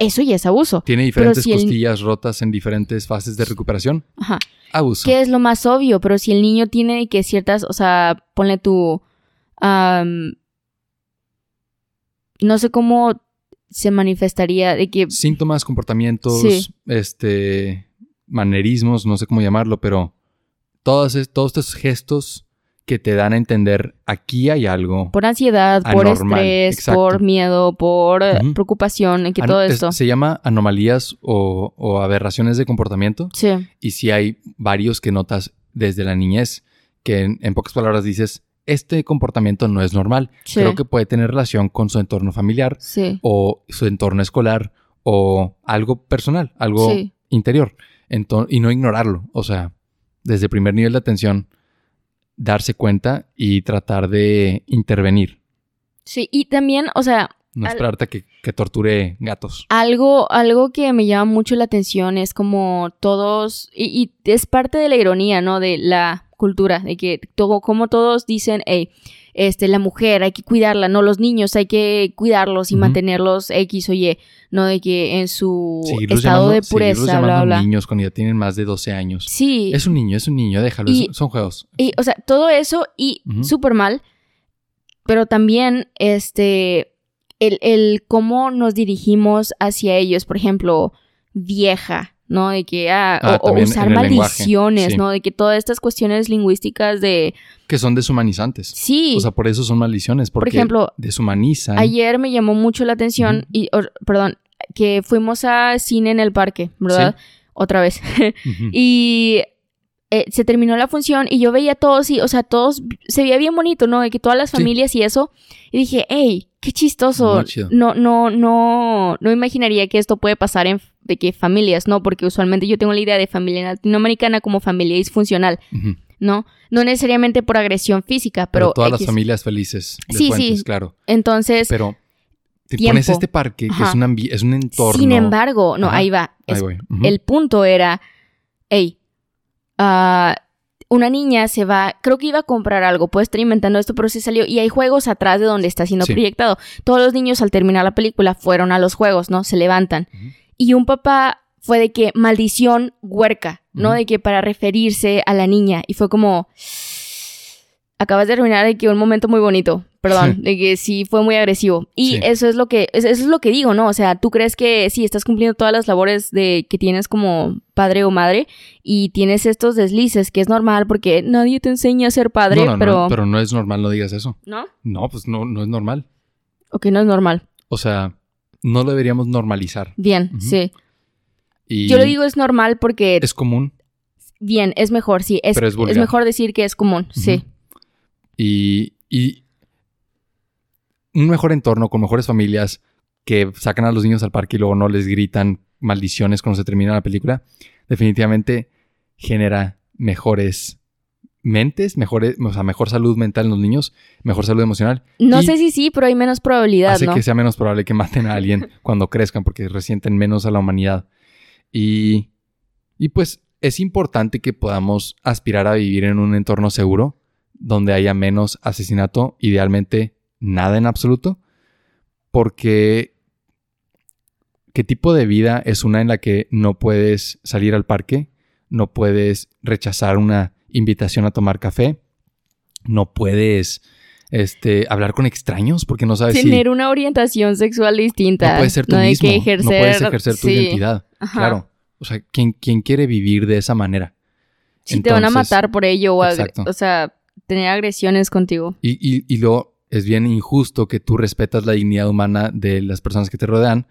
eso ya es abuso. Tiene diferentes si el- costillas rotas en diferentes fases de recuperación. Ajá. Abuso. Que es lo más obvio, pero si el niño tiene que ciertas, o sea, ponle tu... no sé cómo se manifestaría de que... Síntomas, comportamientos, Sí. este, manerismos, no sé cómo llamarlo, pero todos, todos estos gestos que te dan a entender aquí hay algo. Por ansiedad, por estrés, exacto. por miedo, por eh, Ujú. preocupación, que todo es- esto. Se llama anomalías o, o aberraciones de comportamiento. Sí, Y si hay varios que notas desde la niñez, que en, en pocas palabras dices, este comportamiento no es normal. sí, Creo que puede tener relación con su entorno familiar sí, o su entorno escolar o algo personal, algo sí. interior. Ento- y no ignorarlo. O sea, desde el primer nivel de atención, darse cuenta y tratar de intervenir. Sí, y también, o sea, No Al- esperarte a que, que torture gatos. Algo, algo que me llama mucho la atención es como todos, y, y es parte de la ironía, ¿no? De la cultura, de que todo, como todos dicen, hey, este, la mujer hay que cuidarla, no los niños hay que cuidarlos y mantenerlos X o Y, no de que en su Seguirlos estado llamando, de pureza, bla, bla. niños cuando ya tienen más de 12 años. Sí, Es un niño, es un niño, déjalo. Y- es- son juegos. y, o sea, todo eso y Ujú. súper mal, pero también este, el, el cómo nos dirigimos hacia ellos, por ejemplo, vieja, ¿no? De que, ah, Ah, o- usar maldiciones, sí. ¿no? De que todas estas cuestiones lingüísticas de, Que son deshumanizantes. sí, O sea, por eso son maldiciones. Porque ejemplo, deshumanizan. ayer me llamó mucho la atención, y, or- perdón, que fuimos a cine en el parque, ¿verdad? Otra vez. Y eh, se terminó la función y yo veía a todos y, o sea, todos se veía bien bonito, ¿no? De que todas las Sí. familias y eso. Y dije, hey, qué chistoso. No, no, no, no imaginaría que esto puede pasar en de que familias, ¿no? Porque usualmente yo tengo la idea de familia latinoamericana como familia disfuncional. ¿no? No necesariamente por agresión física, Pero, pero, todas las familias felices de Sí, Fuentes, sí. claro. Entonces, Pero te Tiempo. pones este parque que es un, es un entorno. sin embargo, no, Ajá. ahí va. Ahí. El punto era, hey, ah, una niña se va, creo que iba a comprar algo, puede estar inventando esto, pero se salió y hay juegos atrás de donde está siendo Sí. proyectado. Todos los niños al terminar la película fueron a los juegos, ¿no? Se levantan. Y un papá fue de que maldición huerca, ¿no? De que para referirse a la niña. Y fue como, acabas de arruinar de que un momento muy bonito. Perdón, de que sí fue muy agresivo. Y Sí. eso es lo que, eso es lo que digo, ¿no? O sea, tú crees que sí, estás cumpliendo todas las labores de que tienes como padre o madre y tienes estos deslices, que es normal porque nadie te enseña a ser padre, no, no, pero, no, pero no es normal, no digas eso. ¿no? No, pues no, no es normal. O que no es normal. O sea, no lo deberíamos normalizar. Bien, sí. Y Yo lo digo es normal porque es común. bien, es mejor, sí. Es, Pero es es, mejor decir que es común, sí. Y, y un mejor entorno con mejores familias que sacan a los niños al parque y luego no les gritan maldiciones cuando se termina la película, definitivamente genera mejores mentes, mejores, o sea, mejor salud mental en los niños, mejor salud emocional. No Y sé si sí, pero hay menos probabilidad, hace ¿no? que sea menos probable que maten a alguien cuando crezcan porque resienten menos a la humanidad. Y, y pues es importante que podamos aspirar a vivir en un entorno seguro donde haya menos asesinato, idealmente nada en absoluto, porque ¿qué tipo de vida es una en la que no puedes salir al parque, no puedes rechazar una invitación a tomar café, no puedes este, hablar con extraños porque no sabes si Tener una orientación sexual distinta. no puedes ser tú hay mismo, que ejercer, no puedes ejercer tu sí. identidad. Ajá. Claro. O sea, ¿quién, quién quiere vivir de esa manera? Si te van a matar por ello o, o sea, tener agresiones contigo. Y, y, y luego es bien injusto que tú respetas la dignidad humana de las personas que te rodean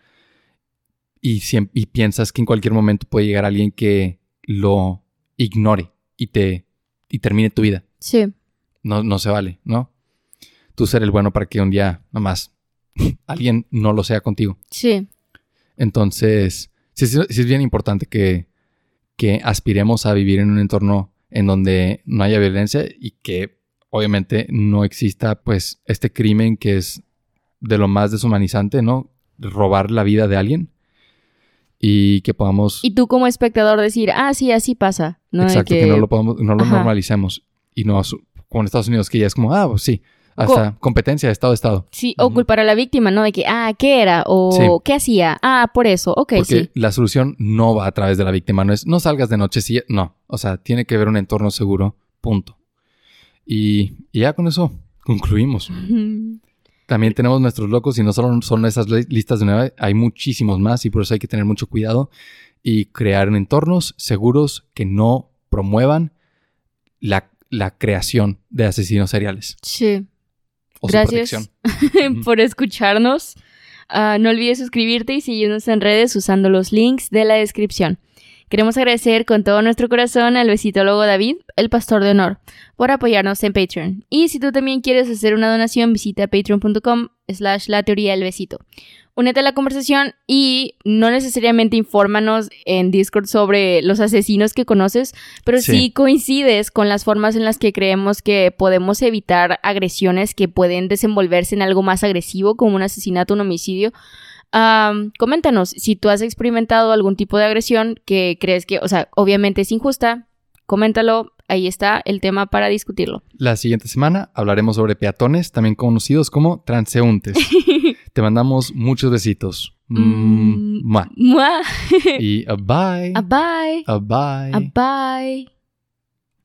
y, y piensas que en cualquier momento puede llegar alguien que lo ignore y te y termine tu vida. Sí. No, no se vale, ¿no? Tú ser el bueno para que un día nomás alguien no lo sea contigo. Sí. Entonces, sí, sí- sí es bien importante que, que aspiremos a vivir en un entorno en donde no haya violencia y que obviamente no exista pues este crimen que es de lo más deshumanizante, ¿no? Robar la vida de alguien y que podamos... Y tú como espectador decir, ah, sí, así pasa. ¿no? Exacto, que, no lo, podamos, no lo Ajá. normalicemos. Y no, como en Estados Unidos, que ya es como, ah, pues sí, hasta competencia de estado a estado. Sí, o culpar a la víctima, ¿no? De que, ah, ¿qué era? O Sí. ¿qué hacía? Ah, por eso. Ok, Porque sí. la solución no va a través de la víctima, no es no salgas de noche, sí, no. O sea, tiene que haber un entorno seguro, punto. Y, y ya con eso concluimos. También tenemos nuestros locos y no solo son esas li- listas de nueve, hay muchísimos más y por eso hay que tener mucho cuidado y crear entornos seguros que no promuevan la, la creación de asesinos seriales Sí. o Gracias por escucharnos. Ah, no olvides suscribirte y seguirnos en redes usando los links de la descripción. Queremos agradecer con todo nuestro corazón al besitólogo David, el pastor de honor, por apoyarnos en Patreon. Y si tú también quieres hacer una donación, visita patreon.com slash la teoría del besito. Únete a la conversación y no necesariamente infórmanos en Discord sobre los asesinos que conoces, pero Sí. sí coincides con las formas en las que creemos que podemos evitar agresiones que pueden desenvolverse en algo más agresivo, como un asesinato, un homicidio. Coméntanos si tú has experimentado algún tipo de agresión que crees que, o sea, obviamente es injusta. Coméntalo, ahí está el tema para discutirlo. La siguiente semana hablaremos sobre peatones, también conocidos como transeúntes. Te mandamos muchos besitos. Mm, Mm. mua. Mua. y a bye. A bye. A bye. A bye.